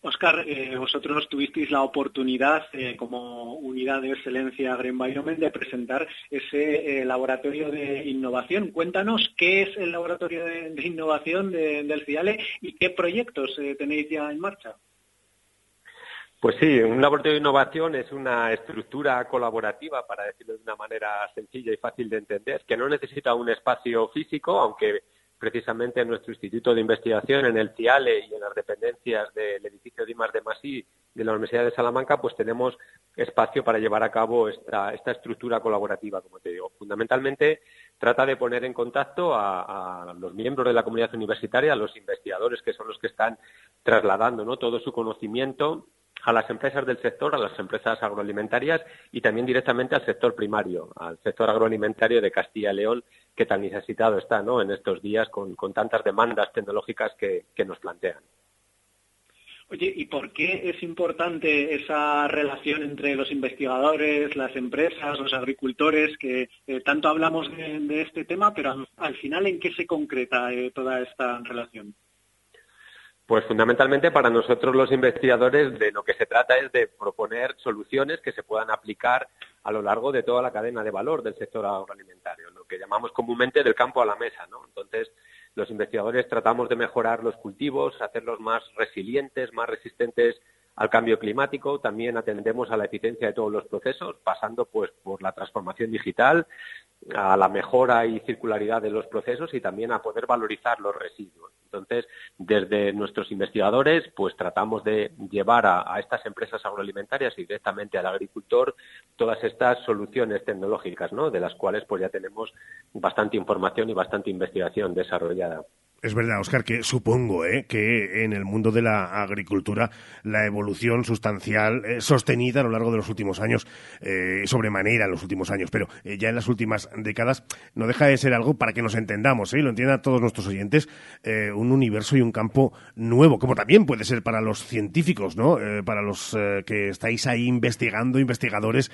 Oscar, eh, vosotros tuvisteis la oportunidad eh, como unidad de excelencia AgriEnvironment de presentar ese eh, laboratorio de innovación. Cuéntanos qué es el laboratorio de, innovación de, del CIALE y qué proyectos tenéis ya en marcha. Pues sí, un laboratorio de innovación es una estructura colaborativa, para decirlo de una manera sencilla y fácil de entender, que no necesita un espacio físico, aunque precisamente en nuestro Instituto de Investigación, en el CIALE y en las dependencias del edificio de de Masí de la Universidad de Salamanca, pues tenemos espacio para llevar a cabo esta, estructura colaborativa, como te digo. Fundamentalmente trata de poner en contacto a, los miembros de la comunidad universitaria, a los investigadores que son los que están trasladando ¿no? todo su conocimiento a las empresas del sector, a las empresas agroalimentarias y también directamente al sector primario, al sector agroalimentario de Castilla y León, que tan necesitado está ¿no? en estos días con, tantas demandas tecnológicas que, nos plantean. Oye, ¿y por qué es importante esa relación entre los investigadores, las empresas, los agricultores, que eh, tanto hablamos de, este tema, pero al, final, ¿en qué se concreta eh, toda esta relación? Pues fundamentalmente para nosotros los investigadores de lo que se trata es de proponer soluciones que se puedan aplicar a lo largo de toda la cadena de valor del sector agroalimentario, lo que llamamos comúnmente del campo a la mesa, ¿no? Entonces, los investigadores tratamos de mejorar los cultivos, hacerlos más resilientes, más resistentes al cambio climático, también atendemos a la eficiencia de todos los procesos, pasando pues por la transformación digital, a la mejora y circularidad de los procesos y también a poder valorizar los residuos. Entonces, desde nuestros investigadores, pues tratamos de llevar a, estas empresas agroalimentarias y directamente al agricultor todas estas soluciones tecnológicas, ¿no? De las cuales pues ya tenemos bastante información y bastante investigación desarrollada. Es verdad, Oscar, que supongo ¿eh? que en el mundo de la agricultura la evolución sustancial eh, sostenida a lo largo de los últimos años, eh, sobremanera en los últimos años, pero eh, ya en las últimas décadas, no deja de ser algo para que nos entendamos y lo entiendan todos nuestros oyentes, un universo y un campo nuevo, como también puede ser para los científicos, ¿no? para los que estáis ahí investigando, investigadores,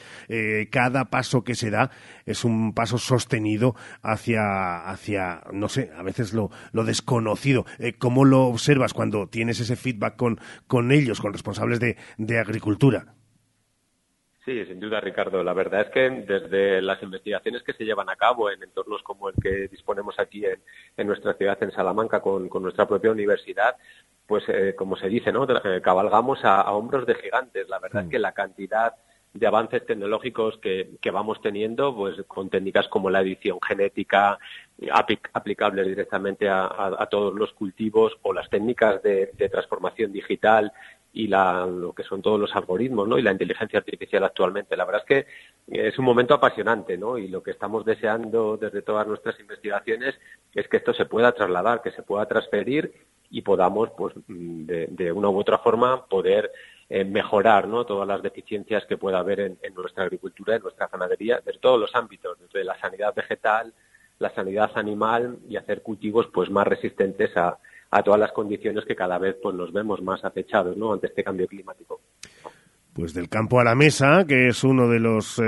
cada paso que se da es un paso sostenido hacia, hacia no sé, a veces lo, lo desconocido. Eh, ¿Cómo lo observas cuando tienes ese feedback con, con ellos, con responsables de, de agricultura? Sí, sin duda, Ricardo. La verdad es que desde las investigaciones que se llevan a cabo en entornos como el que disponemos aquí en, en nuestra ciudad, en Salamanca, con, con nuestra propia universidad, pues eh, como se dice, ¿no? Eh, cabalgamos a, hombros de gigantes. La verdad es mm. que la cantidad de avances tecnológicos que, que, vamos teniendo, pues con técnicas como la edición genética, aplicables directamente a, todos los cultivos, o las técnicas de, transformación digital y la, lo que son todos los algoritmos ¿no? y la inteligencia artificial actualmente. La verdad es que es un momento apasionante ¿no? y lo que estamos deseando desde todas nuestras investigaciones es que esto se pueda trasladar, que se pueda transferir y podamos, pues, de, de una u otra forma, poder eh, mejorar ¿no? todas las deficiencias que pueda haber en, nuestra agricultura, en nuestra ganadería, desde todos los ámbitos, desde la sanidad vegetal, la sanidad animal y hacer cultivos pues más resistentes a, a todas las condiciones que cada vez pues nos vemos más acechados ¿no? ante este cambio climático pues del campo a la mesa, que es uno de los eh,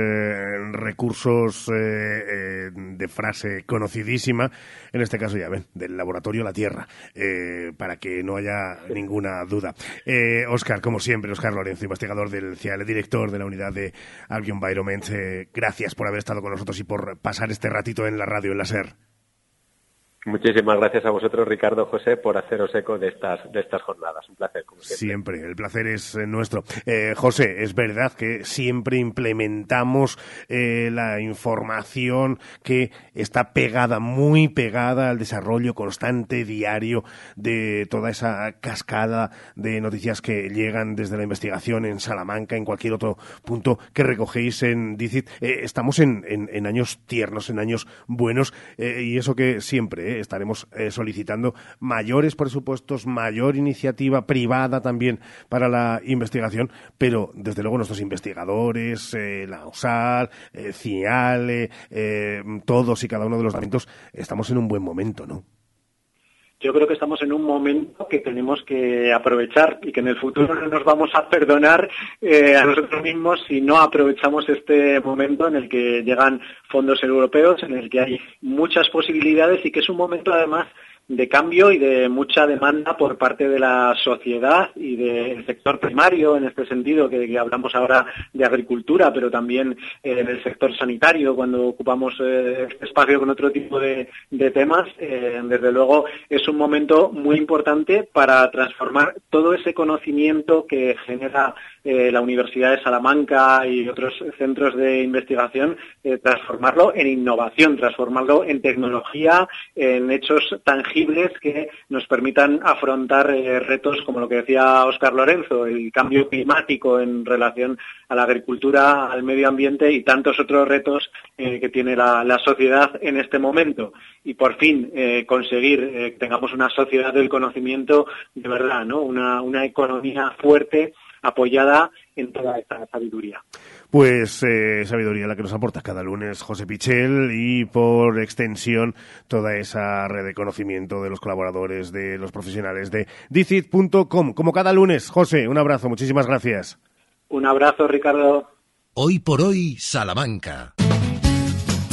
recursos eh, eh, de frase conocidísima, en este caso ya ven, del laboratorio La Tierra, para que no haya ninguna duda. Oscar, como siempre, Oscar Lorenzo, investigador del CIALE, director de la unidad de Environment, gracias por haber estado con nosotros y por pasar este ratito en la radio, en la SER. Muchísimas gracias a vosotros, Ricardo José, por haceros eco de estas, de estas jornadas. Un placer, siempre. El placer es eh, nuestro. Eh, José, es verdad que siempre implementamos eh, la información que está pegada, muy pegada al desarrollo constante, diario, de toda esa cascada de noticias que llegan desde la investigación en Salamanca, en cualquier otro punto que recogéis en DICIT. estamos en, en, años tiernos, en años buenos, y eso que siempre, estaremos eh, solicitando mayores presupuestos, mayor iniciativa privada también para la investigación, pero desde luego nuestros investigadores, eh, la eh, CIALE, todos y cada uno de los eventos, estamos en un buen momento, ¿no? Yo creo que estamos en un momento que tenemos que aprovechar y que en el futuro no nos vamos a perdonar a nosotros mismos si no aprovechamos este momento en el que llegan fondos europeos, en el que hay muchas posibilidades y que es un momento además de cambio y de mucha demanda por parte de la sociedad y del sector primario, en este sentido, que, hablamos ahora de agricultura, pero también eh, en el sector sanitario, cuando ocupamos eh, este espacio con otro tipo de, temas. Eh, desde luego es un momento muy importante para transformar todo ese conocimiento que genera la Universidad de Salamanca y otros centros de investigación, transformarlo en innovación, transformarlo en tecnología, en hechos tangibles que nos permitan afrontar eh, retos como lo que decía Óscar Lorenzo, el cambio climático en relación a la agricultura, al medio ambiente y tantos otros retos eh, que tiene la, sociedad en este momento. Y por fin eh, conseguir que tengamos una sociedad del conocimiento de verdad, ¿no? una economía fuerte apoyada en toda esta sabiduría. Pues eh, sabiduría la que nos aporta cada lunes José Pichel y por extensión toda esa red de conocimiento de los colaboradores, de los profesionales de dicit.com. Como cada lunes, José, un abrazo, muchísimas gracias. Un abrazo, Ricardo. Hoy por hoy, Salamanca.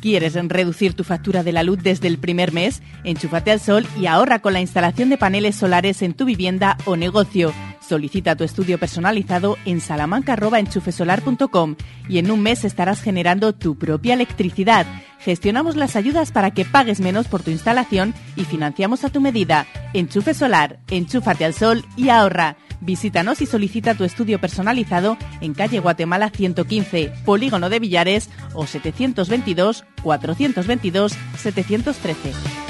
¿Quieres reducir tu factura de la luz desde el primer mes? Enchúfate al sol y ahorra con la instalación de paneles solares en tu vivienda o negocio. Solicita tu estudio personalizado en salamanca.enchufesolar.com y en un mes estarás generando tu propia electricidad. Gestionamos las ayudas para que pagues menos por tu instalación y financiamos a tu medida. Enchufe Solar, enchúfate al sol y ahorra. Visítanos y solicita tu estudio personalizado en calle Guatemala 115, Polígono de Villares o 722 422 713.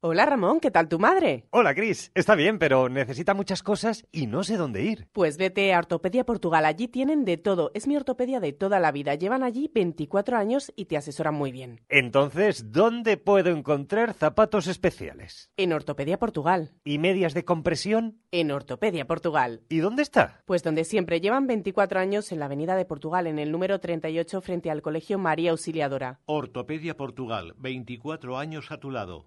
Hola Ramón, ¿qué tal tu madre? Hola Cris, está bien, pero necesita muchas cosas y no sé dónde ir. Pues vete a Ortopedia Portugal, allí tienen de todo, es mi ortopedia de toda la vida, llevan allí 24 años y te asesoran muy bien. Entonces, ¿dónde puedo encontrar zapatos especiales? En Ortopedia Portugal. ¿Y medias de compresión? En Ortopedia Portugal. ¿Y dónde está? Pues donde siempre, llevan 24 años en la Avenida de Portugal, en el número 38 frente al Colegio María Auxiliadora. Ortopedia Portugal, 24 años a tu lado.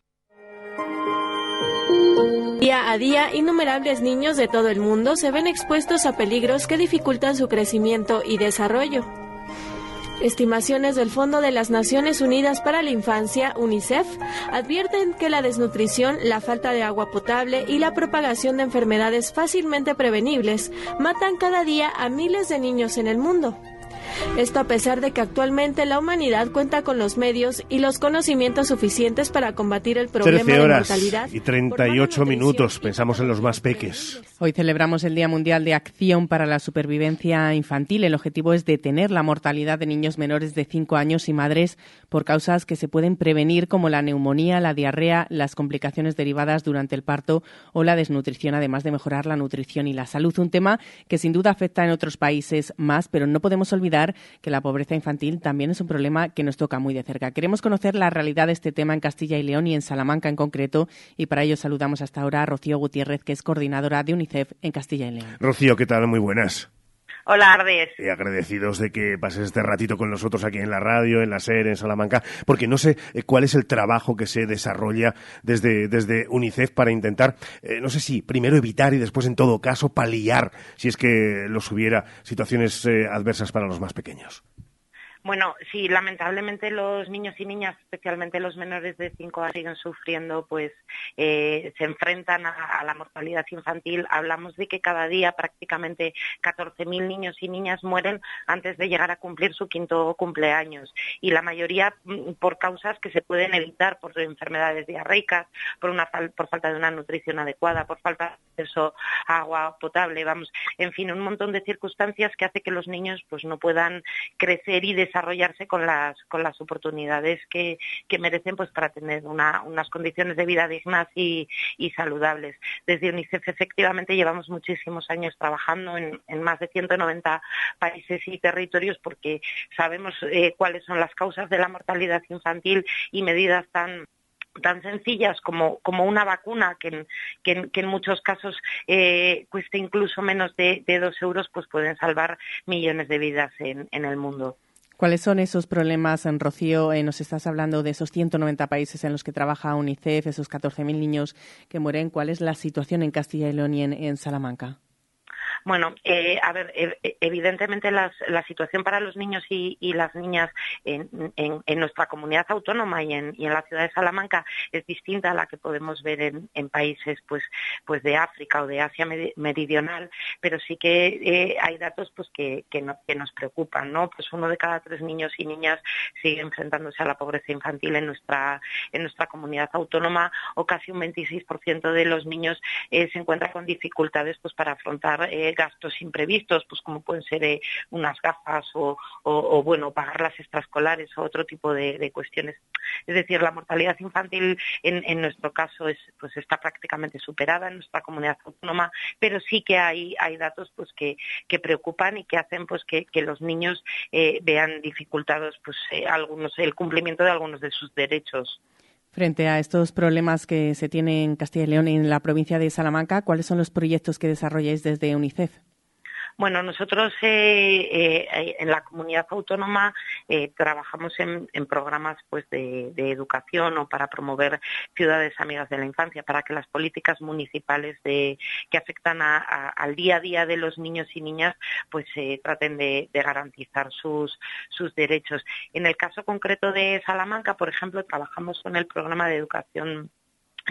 Día a día, innumerables niños de todo el mundo se ven expuestos a peligros que dificultan su crecimiento y desarrollo. Estimaciones del Fondo de las Naciones Unidas para la Infancia, UNICEF, advierten que la desnutrición, la falta de agua potable y la propagación de enfermedades fácilmente prevenibles matan cada día a miles de niños en el mundo. Esto a pesar de que actualmente la humanidad cuenta con los medios y los conocimientos suficientes para combatir el problema de mortalidad. Y 38 minutos, pensamos en los más peques. Hoy celebramos el Día Mundial de Acción para la Supervivencia Infantil. El objetivo es detener la mortalidad de niños menores de 5 años y madres por causas que se pueden prevenir como la neumonía, la diarrea, las complicaciones derivadas durante el parto o la desnutrición, además de mejorar la nutrición y la salud. Un tema que sin duda afecta en otros países más, pero no podemos olvidar que la pobreza infantil también es un problema que nos toca muy de cerca. Queremos conocer la realidad de este tema en Castilla y León y en Salamanca en concreto y para ello saludamos hasta ahora a Rocío Gutiérrez, que es coordinadora de UNICEF en Castilla y León. Rocío, ¿qué tal? Muy buenas. Hola, Ardes. Y agradecidos de que pases este ratito con nosotros aquí en la radio, en la SER, en Salamanca, porque no sé eh, cuál es el trabajo que se desarrolla desde, desde UNICEF para intentar, eh, no sé si primero evitar y después, en todo caso, paliar, si es que los hubiera, situaciones eh, adversas para los más pequeños. Bueno, sí, lamentablemente los niños y niñas, especialmente los menores de 5 años, siguen sufriendo, pues eh, se enfrentan a, la mortalidad infantil. Hablamos de que cada día prácticamente 14.000 niños y niñas mueren antes de llegar a cumplir su quinto cumpleaños. Y la mayoría mm, por causas que se pueden evitar, por enfermedades diarreicas, por, una, por falta de una nutrición adecuada, por falta de acceso a agua potable, vamos, en fin, un montón de circunstancias que hace que los niños pues no puedan crecer y desarrollarse con las, con las oportunidades que, merecen pues para tener unas condiciones de vida dignas y, saludables. Desde UNICEF efectivamente llevamos muchísimos años trabajando en, más de 190 países y territorios porque sabemos eh, cuáles son las causas de la mortalidad infantil y medidas tan tan sencillas como, como una vacuna que en, que, en, muchos casos eh, cueste incluso menos de, dos euros, pues pueden salvar millones de vidas en el mundo. ¿Cuáles son esos problemas, en Rocío? Eh, nos estás hablando de esos 190 países en los que trabaja UNICEF, esos 14.000 niños que mueren. ¿Cuál es la situación en Castilla y León y en Salamanca? Bueno, eh, a ver, evidentemente la situación para los niños y, las niñas en, nuestra comunidad autónoma y en, la ciudad de Salamanca es distinta a la que podemos ver en, países pues, pues de África o de Asia meridional, pero sí que eh, hay datos pues que, nos preocupan, ¿no? Pues uno de cada tres niños y niñas sigue enfrentándose a la pobreza infantil en nuestra, en nuestra comunidad autónoma o casi un 26% de los niños eh, se encuentra con dificultades pues para afrontar gastos imprevistos, pues como pueden ser eh, unas gafas o, bueno, pagar las extraescolares o otro tipo de, cuestiones. Es decir, la mortalidad infantil en, nuestro caso es, pues está prácticamente superada en nuestra comunidad autónoma, pero sí que hay, hay datos pues que, preocupan y que hacen pues que, los niños eh, vean dificultados pues eh, algunos el cumplimiento de algunos de sus derechos. Frente a estos problemas que se tienen en Castilla y León y en la provincia de Salamanca, ¿cuáles son los proyectos que desarrolláis desde UNICEF? Bueno, nosotros eh, eh, en la comunidad autónoma eh, trabajamos en, programas pues de, educación o para promover ciudades amigas de la infancia, para que las políticas municipales que afectan al día a día de los niños y niñas pues traten de, garantizar sus, sus derechos. En el caso concreto de Salamanca, por ejemplo, trabajamos con el programa de educación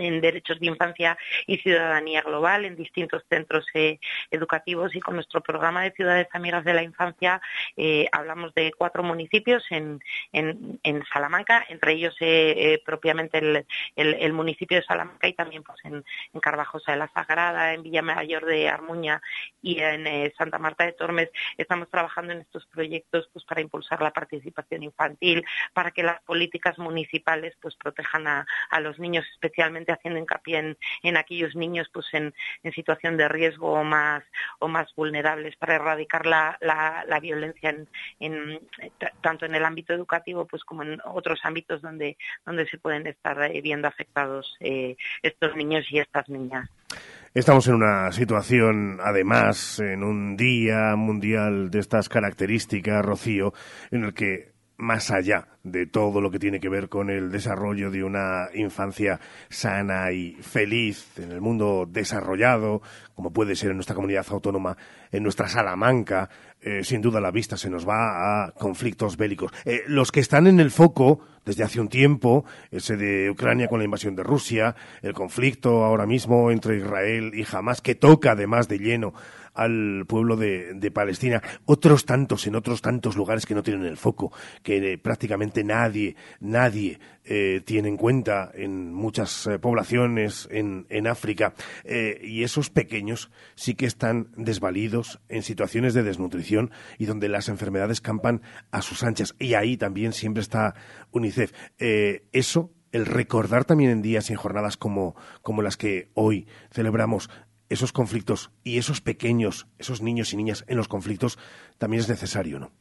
en derechos de infancia y ciudadanía global en distintos centros eh, educativos y con nuestro programa de ciudades amigas de la infancia eh, hablamos de cuatro municipios en, en, Salamanca, entre ellos eh, propiamente el, municipio de Salamanca y también pues en, Carvajosa de la Sagrada, en Villamayor de Armuña y en Santa Marta de Tormes. Estamos trabajando en estos proyectos pues para impulsar la participación infantil, para que las políticas municipales pues protejan a los niños especialmente haciendo hincapié en, aquellos niños pues en, situación de riesgo o más, o más vulnerables para erradicar la, la, violencia en, tanto en el ámbito educativo pues como en otros ámbitos donde, donde se pueden estar eh, viendo afectados eh, estos niños y estas niñas. Estamos en una situación, además, en un día mundial de estas características, Rocío, en el que más allá de todo lo que tiene que ver con el desarrollo de una infancia sana y feliz en el mundo desarrollado, como puede ser en nuestra comunidad autónoma, en nuestra Salamanca, eh, sin duda la vista se nos va a conflictos bélicos. Eh, los que están en el foco desde hace un tiempo, ese de Ucrania con la invasión de Rusia, el conflicto ahora mismo entre Israel y Hamas, que toca además de lleno al pueblo de, Palestina, otros tantos en otros tantos lugares que no tienen el foco, que eh, prácticamente nadie, nadie eh, tiene en cuenta en muchas eh, poblaciones en, en África, y esos pequeños sí que están desvalidos en situaciones de desnutrición y donde las enfermedades campan a sus anchas. Y ahí también siempre está UNICEF. eso el recordar también en días y en jornadas como, como las que hoy celebramos esos conflictos y esos pequeños, esos niños y niñas en los conflictos, también es necesario, ¿no?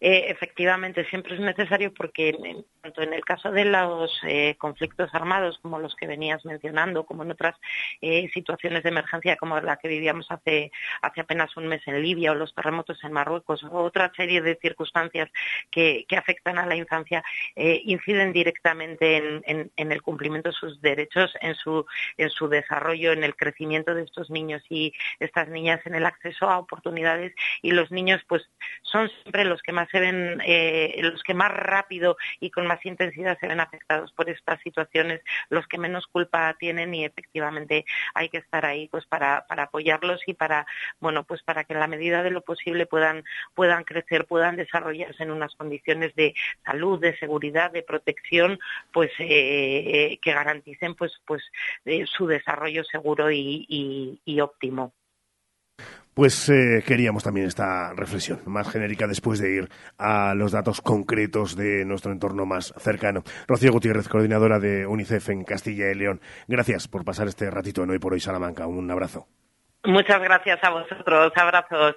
Eh, efectivamente siempre es necesario porque tanto en el caso de los eh, conflictos armados como los que venías mencionando, como en otras eh, situaciones de emergencia como la que vivíamos hace, hace apenas un mes en Libia o los terremotos en Marruecos o otra serie de circunstancias que, afectan a la infancia, inciden directamente en, en, el cumplimiento de sus derechos, en su, en su desarrollo, en el crecimiento de estos niños y estas niñas, en el acceso a oportunidades. Y los niños pues son siempre los que más se ven, eh, los que más rápido y con más intensidad se ven afectados por estas situaciones, los que menos culpa tienen y efectivamente hay que estar ahí pues para, para apoyarlos y para, bueno, pues para que en la medida de lo posible puedan, puedan crecer, puedan desarrollarse en unas condiciones de salud, de seguridad, de protección, pues eh, que garanticen pues, pues eh, su desarrollo seguro y óptimo. Pues eh, queríamos también esta reflexión más genérica después de ir a los datos concretos de nuestro entorno más cercano. Rocío Gutiérrez, coordinadora de UNICEF en Castilla y León. Gracias por pasar este ratito en Hoy por Hoy Salamanca. Un abrazo. Muchas gracias a vosotros. Abrazos.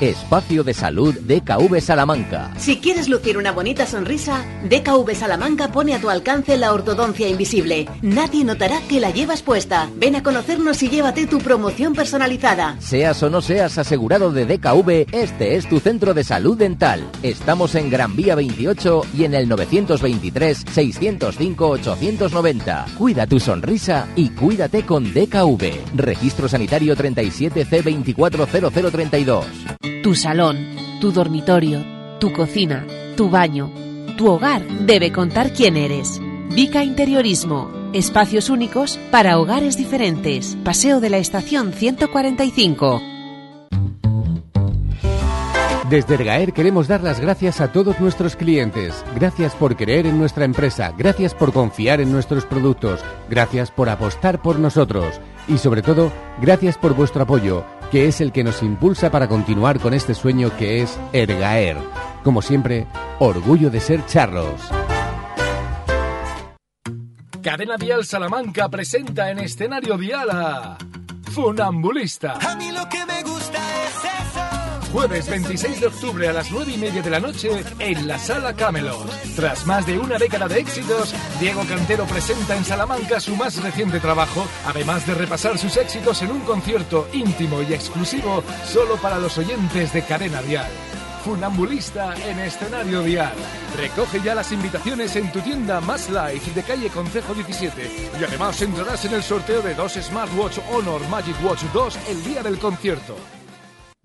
Espacio de Salud DKV Salamanca. Si quieres lucir una bonita sonrisa, DKV Salamanca pone a tu alcance la ortodoncia invisible. Nadie notará que la llevas puesta. Ven a conocernos y llévate tu promoción personalizada. Seas o no seas asegurado de DKV, este es tu centro de salud dental. Estamos en Gran Vía 28 y en el 923 605 890. Cuida tu sonrisa y cuídate con DKV. Registro sanitario 37C 240032 tu salón, tu dormitorio, tu cocina, tu baño, tu hogar debe contar quién eres. Vica Interiorismo. Espacios únicos para hogares diferentes. Paseo de la Estación 145. Desde Ergaer queremos dar las gracias a todos nuestros clientes. Gracias por creer en nuestra empresa. Gracias por confiar en nuestros productos. Gracias por apostar por nosotros. Y sobre todo, gracias por vuestro apoyo que es el que nos impulsa para continuar con este sueño que es Ergaer. Como siempre, orgullo de ser charros. Cadena Dial Salamanca presenta en escenario Dial a Funambulista. A mí lo que me gusta es eso. Jueves 26 de octubre a las 9 y media de la noche en la Sala Camelot. Tras más de una década de éxitos, Diego Cantero presenta en Salamanca su más reciente trabajo, además de repasar sus éxitos en un concierto íntimo y exclusivo solo para los oyentes de Cadena Dial. Funambulista en escenario dial. Recoge ya las invitaciones en tu tienda Más Life de calle Concejo 17 y además entrarás en el sorteo de dos Smartwatch Honor Magic Watch 2 el día del concierto.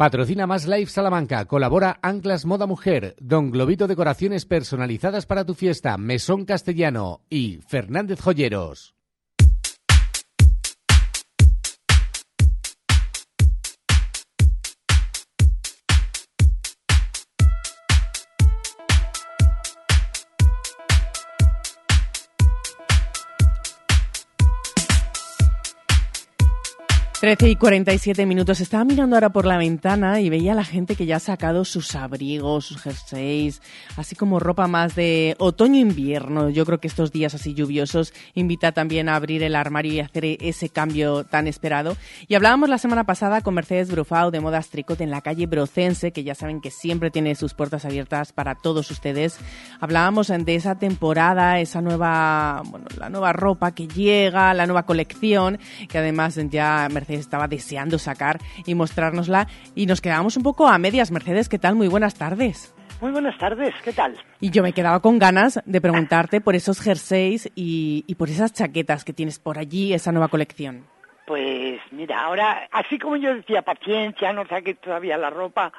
Patrocina Más Life Salamanca. Colabora Anclas Moda Mujer, Don Globito Decoraciones personalizadas para tu fiesta, Mesón Castellano y Fernández Joyeros. 13 y 47 minutos. Estaba mirando ahora por la ventana y veía a la gente que ya ha sacado sus abrigos, sus jerseys, así como ropa más de otoño-invierno. Yo creo que estos días así lluviosos invita también a abrir el armario y hacer ese cambio tan esperado. Y hablábamos la semana pasada con Mercedes Brufao de Modas Tricot en la calle Brocense, que ya saben que siempre tiene sus puertas abiertas para todos ustedes. Hablábamos de esa temporada, esa nueva, bueno, la nueva ropa que llega, la nueva colección, que además ya Mercedes estaba deseando sacar y mostrárnosla. Y nos quedábamos un poco a medias. Mercedes, ¿qué tal? Muy buenas tardes. Muy buenas tardes, ¿qué tal? Y yo me quedaba con ganas de preguntarte por esos jerseys y, y por esas chaquetas que tienes por allí, esa nueva colección. Pues mira, ahora, así como yo decía, paciencia, no saques todavía la ropa,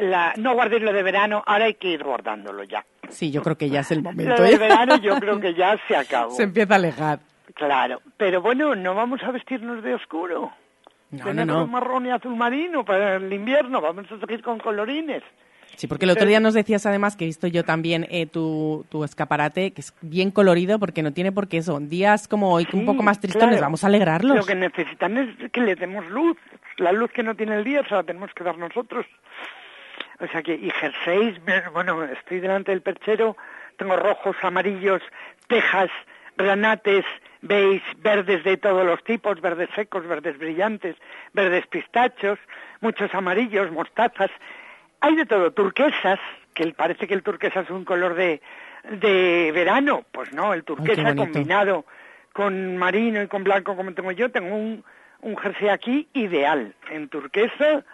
la, no guardéis lo de verano, ahora hay que ir guardándolo ya. Sí, yo creo que ya es el momento. Lo de ¿eh? verano yo creo que ya se acabó. Se empieza a alejar. Claro, pero bueno, no vamos a vestirnos de oscuro. No, de no, no. marrón y azul marino para el invierno, vamos a seguir con colorines. Sí, porque el otro día nos decías además que he visto yo también eh, tu, tu escaparate, que es bien colorido, porque no tiene por qué eso. Días como hoy, que un poco más tristones, claro. vamos a alegrarlos. Lo que necesitan es que le demos luz. La luz que no tiene el día se la tenemos que dar nosotros. O sea que, y jerseys, bueno, estoy delante del perchero, tengo rojos, amarillos, tejas, granates, beige, verdes de todos los tipos, verdes secos, verdes brillantes, verdes pistachos, muchos amarillos, mostazas. Hay de todo, turquesas, que parece que el turquesa es un color de, de verano. Pues no, el turquesa combinado con marino y con blanco como tengo yo, tengo un, un jersey aquí ideal, en turquesa,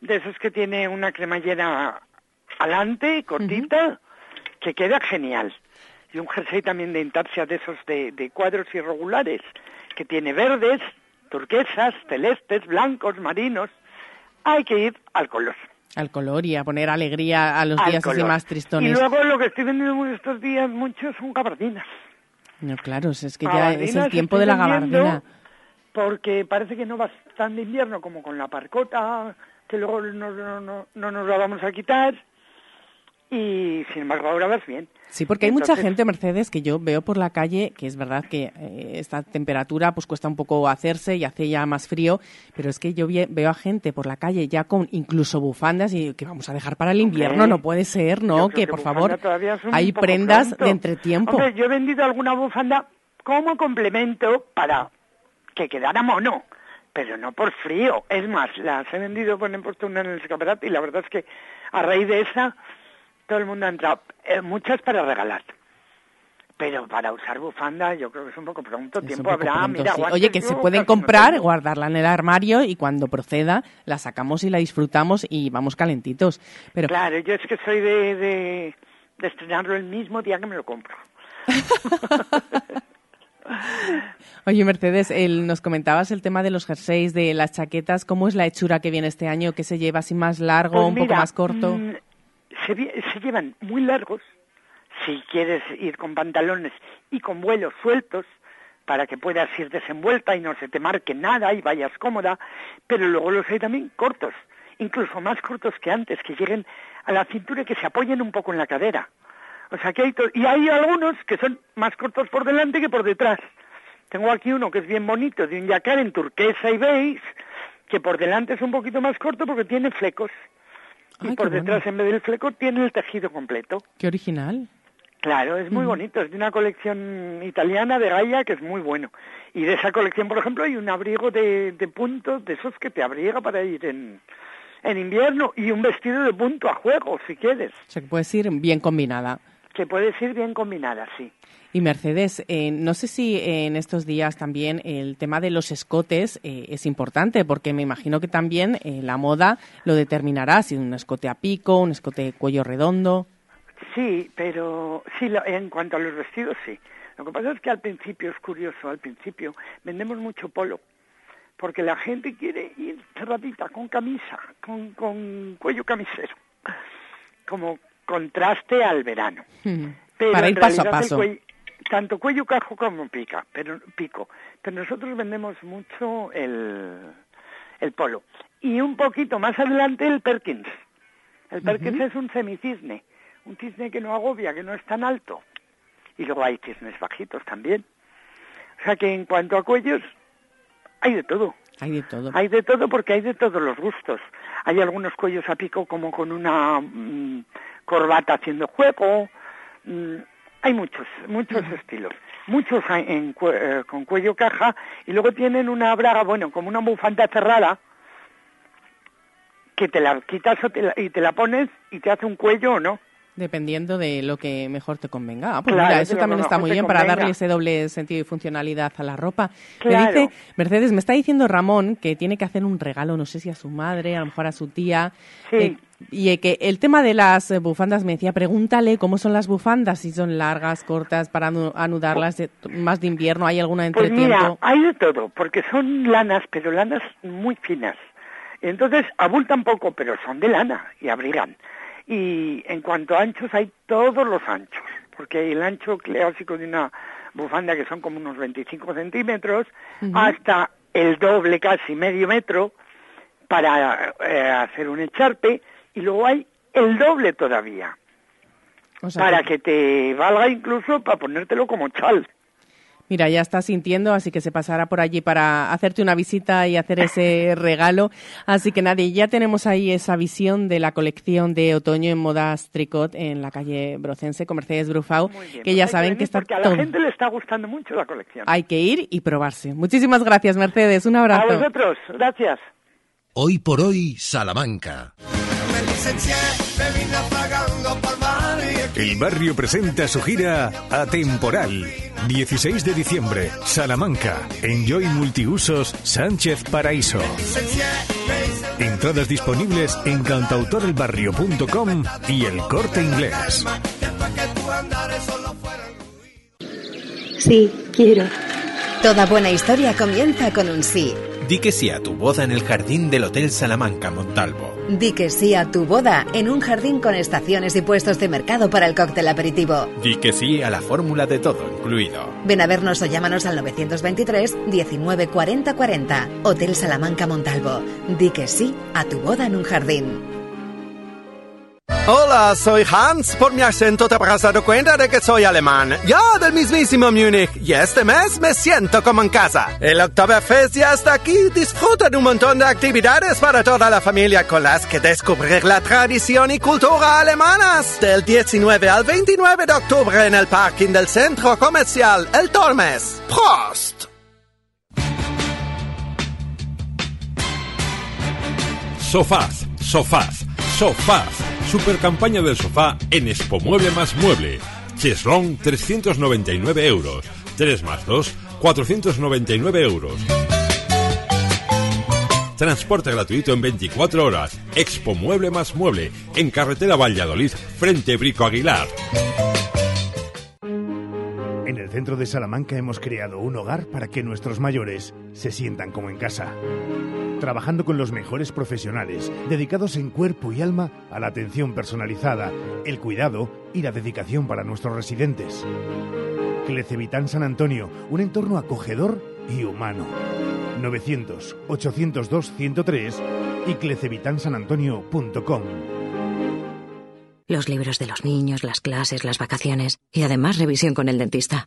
de esos que tiene una cremallera alante, cortita, que queda genial. Y un jersey también de intarsia de esos de, de cuadros irregulares, que tiene verdes, turquesas, celestes, blancos, marinos. Hay que ir al color. Al color y a poner alegría a los al días así más Y tristones. luego lo que estoy vendiendo estos días mucho son gabardinas. No, claro, es que ya es el tiempo de la gabardina. Porque parece que no va tan de invierno como con la parcota, que luego no, no, no, no nos la vamos a quitar. Y sin embargo ahora vas bien. Sí, porque hay mucha gente, Mercedes, que yo veo por la calle, que es verdad que eh, esta temperatura pues cuesta un poco hacerse y hace ya más frío, pero es que yo veo a gente por la calle ya con incluso bufandas y que vamos a dejar para el invierno, no puede ser, ¿no? Que, que por favor, hay prendas pronto. de entretiempo. Hombre, yo he vendido alguna bufanda como complemento para que quedara mono, pero no por frío. Es más, las he vendido, una en el escaparate y la verdad es que a raíz de esa todo el mundo ha entrado. Eh, muchas para regalar. Pero para usar bufanda yo creo que es un poco pronto. Es Tiempo poco habrá, pronto, mira, sí. guantes Oye, que se pueden no comprar, guardarla en el armario y cuando proceda la sacamos y la disfrutamos y vamos calentitos. Pero Claro, yo es que soy de, de, de estrenarlo el mismo día que me lo compro. Oye, Mercedes, el- nos comentabas el tema de los jerseys, de las chaquetas. ¿Cómo es la hechura que viene este año? ¿Que se lleva así más largo, Pues un poco más corto? Se, llevan muy largos, si quieres ir con pantalones y con vuelos sueltos, para que puedas ir desenvuelta y no se te marque nada y vayas cómoda, pero luego los hay también cortos, incluso más cortos que antes, que lleguen a la cintura y que se apoyen un poco en la cadera. O sea que hay y hay algunos que son más cortos por delante que por detrás. Tengo aquí uno que es bien bonito, de un yacar en turquesa y beige, que por delante es un poquito más corto porque tiene flecos. Y por detrás, bueno. en vez del fleco, tiene el tejido completo. Qué original. Claro, es muy bonito. Es de una colección italiana de Gaia que es muy bueno. Y de esa colección, por ejemplo, hay un abrigo de, de puntos, de esos que te abriga para ir en, en invierno, y un vestido de punto a juego, si quieres, O sea, que puedes ir bien combinada. Que puedes ir bien combinada, sí. Y Mercedes, eh, no sé si en estos días también el tema de los escotes eh, es importante, porque me imagino que también eh, la moda lo determinará, si un escote a pico, un escote cuello redondo. Sí, pero sí, lo- en cuanto a los vestidos, sí. Lo que pasa es que al principio, es curioso, al principio vendemos mucho polo, porque la gente quiere ir cerradita, con camisa, con, con cuello camisero, como contraste al verano. Pero Para en ir paso a paso. cuello- tanto cuello cajo como pica, pero pico. Pero nosotros vendemos mucho el, el polo. Y un poquito más adelante el Perkins. El Perkins es un semicisne, un cisne que no agobia, que no es tan alto. Y luego hay cisnes bajitos también. O sea que en cuanto a cuellos, hay de todo. Hay de todo. Hay de todo porque hay de todos los gustos. Hay algunos cuellos a pico como con una mm, corbata haciendo juego. mm, hay muchos, muchos estilos. Muchos en cue- eh, con cuello caja y luego tienen una braga, bueno, como una bufanda cerrada que te la quitas o te la- y te la pones y te hace un cuello o no. Dependiendo de lo que mejor te convenga. Ah, pues Claro, mira, eso también está muy bien para darle ese doble sentido y funcionalidad a la ropa. Claro. Me dice, Mercedes, me está diciendo Ramón que tiene que hacer un regalo, no sé si a su madre, a lo mejor a su tía. Sí. eh, y eh, que el tema de las eh, bufandas me decía, pregúntale cómo son las bufandas, si son largas, cortas, para anu- anudarlas de- más de invierno, ¿hay alguna Pues entretiempo? mira, hay de todo, porque son lanas, pero lanas muy finas. Entonces abultan poco, pero son de lana y abrigan. Y en cuanto a anchos, hay todos los anchos, porque el ancho clásico de una bufanda que son como unos 25 centímetros, hasta el doble, casi medio metro, para eh, hacer un echarpe, y luego hay el doble todavía, para que... te valga incluso para ponértelo como chal. Mira, ya está sintiendo, así que se pasará por allí para hacerte una visita y hacer ese regalo. Así que nadie, ya tenemos ahí esa visión de la colección de otoño en modas tricot en la calle Brocense con Mercedes Brufau, que ya saben que está porque a la gente le está gustando mucho la colección. Hay que ir y probarse. Muchísimas gracias, Mercedes. Un A abrazo. vosotros, gracias. Hoy por hoy, Salamanca. El barrio presenta su gira Atemporal. 16 de diciembre, Salamanca. Enjoy Multiusos Sánchez Paraíso. Entradas disponibles en cantautorelbarrio.com y el corte inglés. Sí, quiero. Toda buena historia comienza con un sí. Di que sí a tu boda en el jardín del Hotel Salamanca Montalvo. Di que sí a tu boda en un jardín con estaciones y puestos de mercado para el cóctel aperitivo. Di que sí a la fórmula de todo incluido. Ven a vernos o llámanos al 923 19 40 40. Hotel Salamanca Montalvo. Di que sí a tu boda en un jardín. Hola, soy Hans. Por mi acento te habrás dado cuenta de que soy alemán. Ya del mismísimo Múnich. Y este mes me siento como en casa. El Oktoberfest ya está aquí. Disfruta de un montón de actividades para toda la familia con las que descubrir la tradición y cultura alemanas. Del 19 al 29 de octubre en el parking del centro comercial El Tormes. Prost! Sofás, sofás, sofás. Super campaña del sofá en Expo Mueble más Mueble. Cheslong 399 euros. 3 más 2, 499 euros. Transporte gratuito en 24 horas. Expo Mueble más Mueble. En carretera Valladolid, frente Brico Aguilar. En el centro de Salamanca hemos creado un hogar para que nuestros mayores se sientan como en casa. Trabajando con los mejores profesionales, dedicados en cuerpo y alma a la atención personalizada, el cuidado y la dedicación para nuestros residentes. Clecevitán San Antonio, un entorno acogedor y humano. 900-802-103 y clecevitansanantonio.com. Los libros de los niños, las clases, las vacaciones y además revisión con el dentista.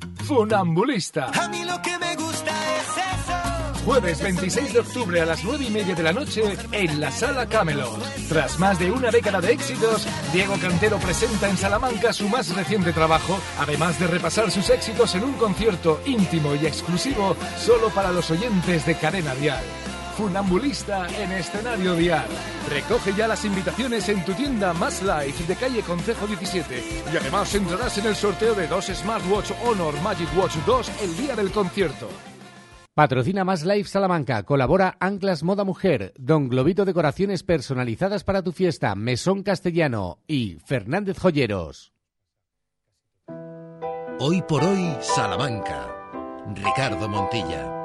Funambulista. A mí lo que me gusta es eso. Jueves 26 de octubre a las 9 y media de la noche en la Sala Camelot. Tras más de una década de éxitos, Diego Cantero presenta en Salamanca su más reciente trabajo, además de repasar sus éxitos en un concierto íntimo y exclusivo solo para los oyentes de Cadena Dial. Funambulista en escenario dial. Recoge ya las invitaciones en tu tienda Más Life de calle Concejo 17 y además entrarás en el sorteo de dos Smartwatch Honor Magic Watch 2 el día del concierto. Patrocina Más Life Salamanca. Colabora Anclas Moda Mujer, Don Globito Decoraciones personalizadas para tu fiesta, Mesón Castellano y Fernández Joyeros. Hoy por hoy, Salamanca. Ricardo Montilla.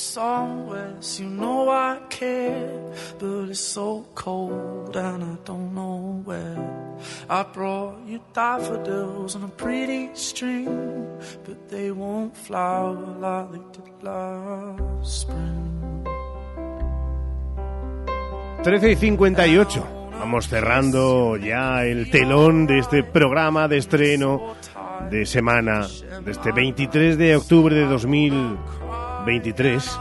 Somewhere, so you know I care. But it's so cold and I don't know where. I brought you daffodils on a pretty string, but they won't flower like they did last spring. 13 y 58. Vamos cerrando ya el telón de este programa de estreno de semana, de este 23 de octubre de 2023,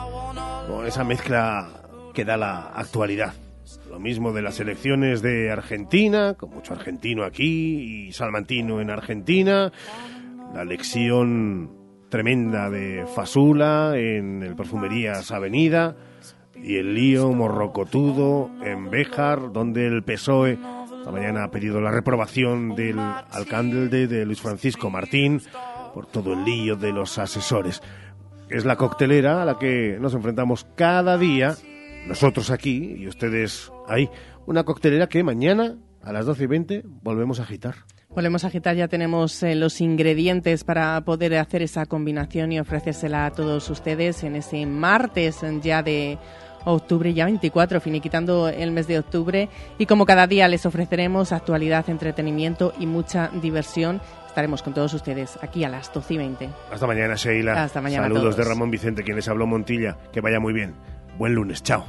con esa mezcla que da la actualidad. Lo mismo de las elecciones de Argentina, con mucho argentino aquí y salmantino en Argentina, la lección tremenda de Fasula en el Perfumerías Avenida y el lío morrocotudo en Béjar, donde el PSOE esta mañana ha pedido la reprobación del alcalde de Luis Francisco Martín por todo el lío de los asesores. Es la coctelera a la que nos enfrentamos cada día, nosotros aquí y ustedes ahí. Una coctelera que mañana a las 12 y 20 volvemos a agitar. Volvemos a agitar, ya tenemos eh, los ingredientes para poder hacer esa combinación y ofrecérsela a todos ustedes en ese martes ya de octubre, ya 24, finiquitando el mes de octubre. Y como cada día les ofreceremos actualidad, entretenimiento y mucha diversión. Estaremos con todos ustedes aquí a las 12 y 20. Hasta mañana, Sheila. Hasta mañana. a Saludos todos. de Ramón Vicente, quien les habló Montilla. Que vaya muy bien. Buen lunes. Chao.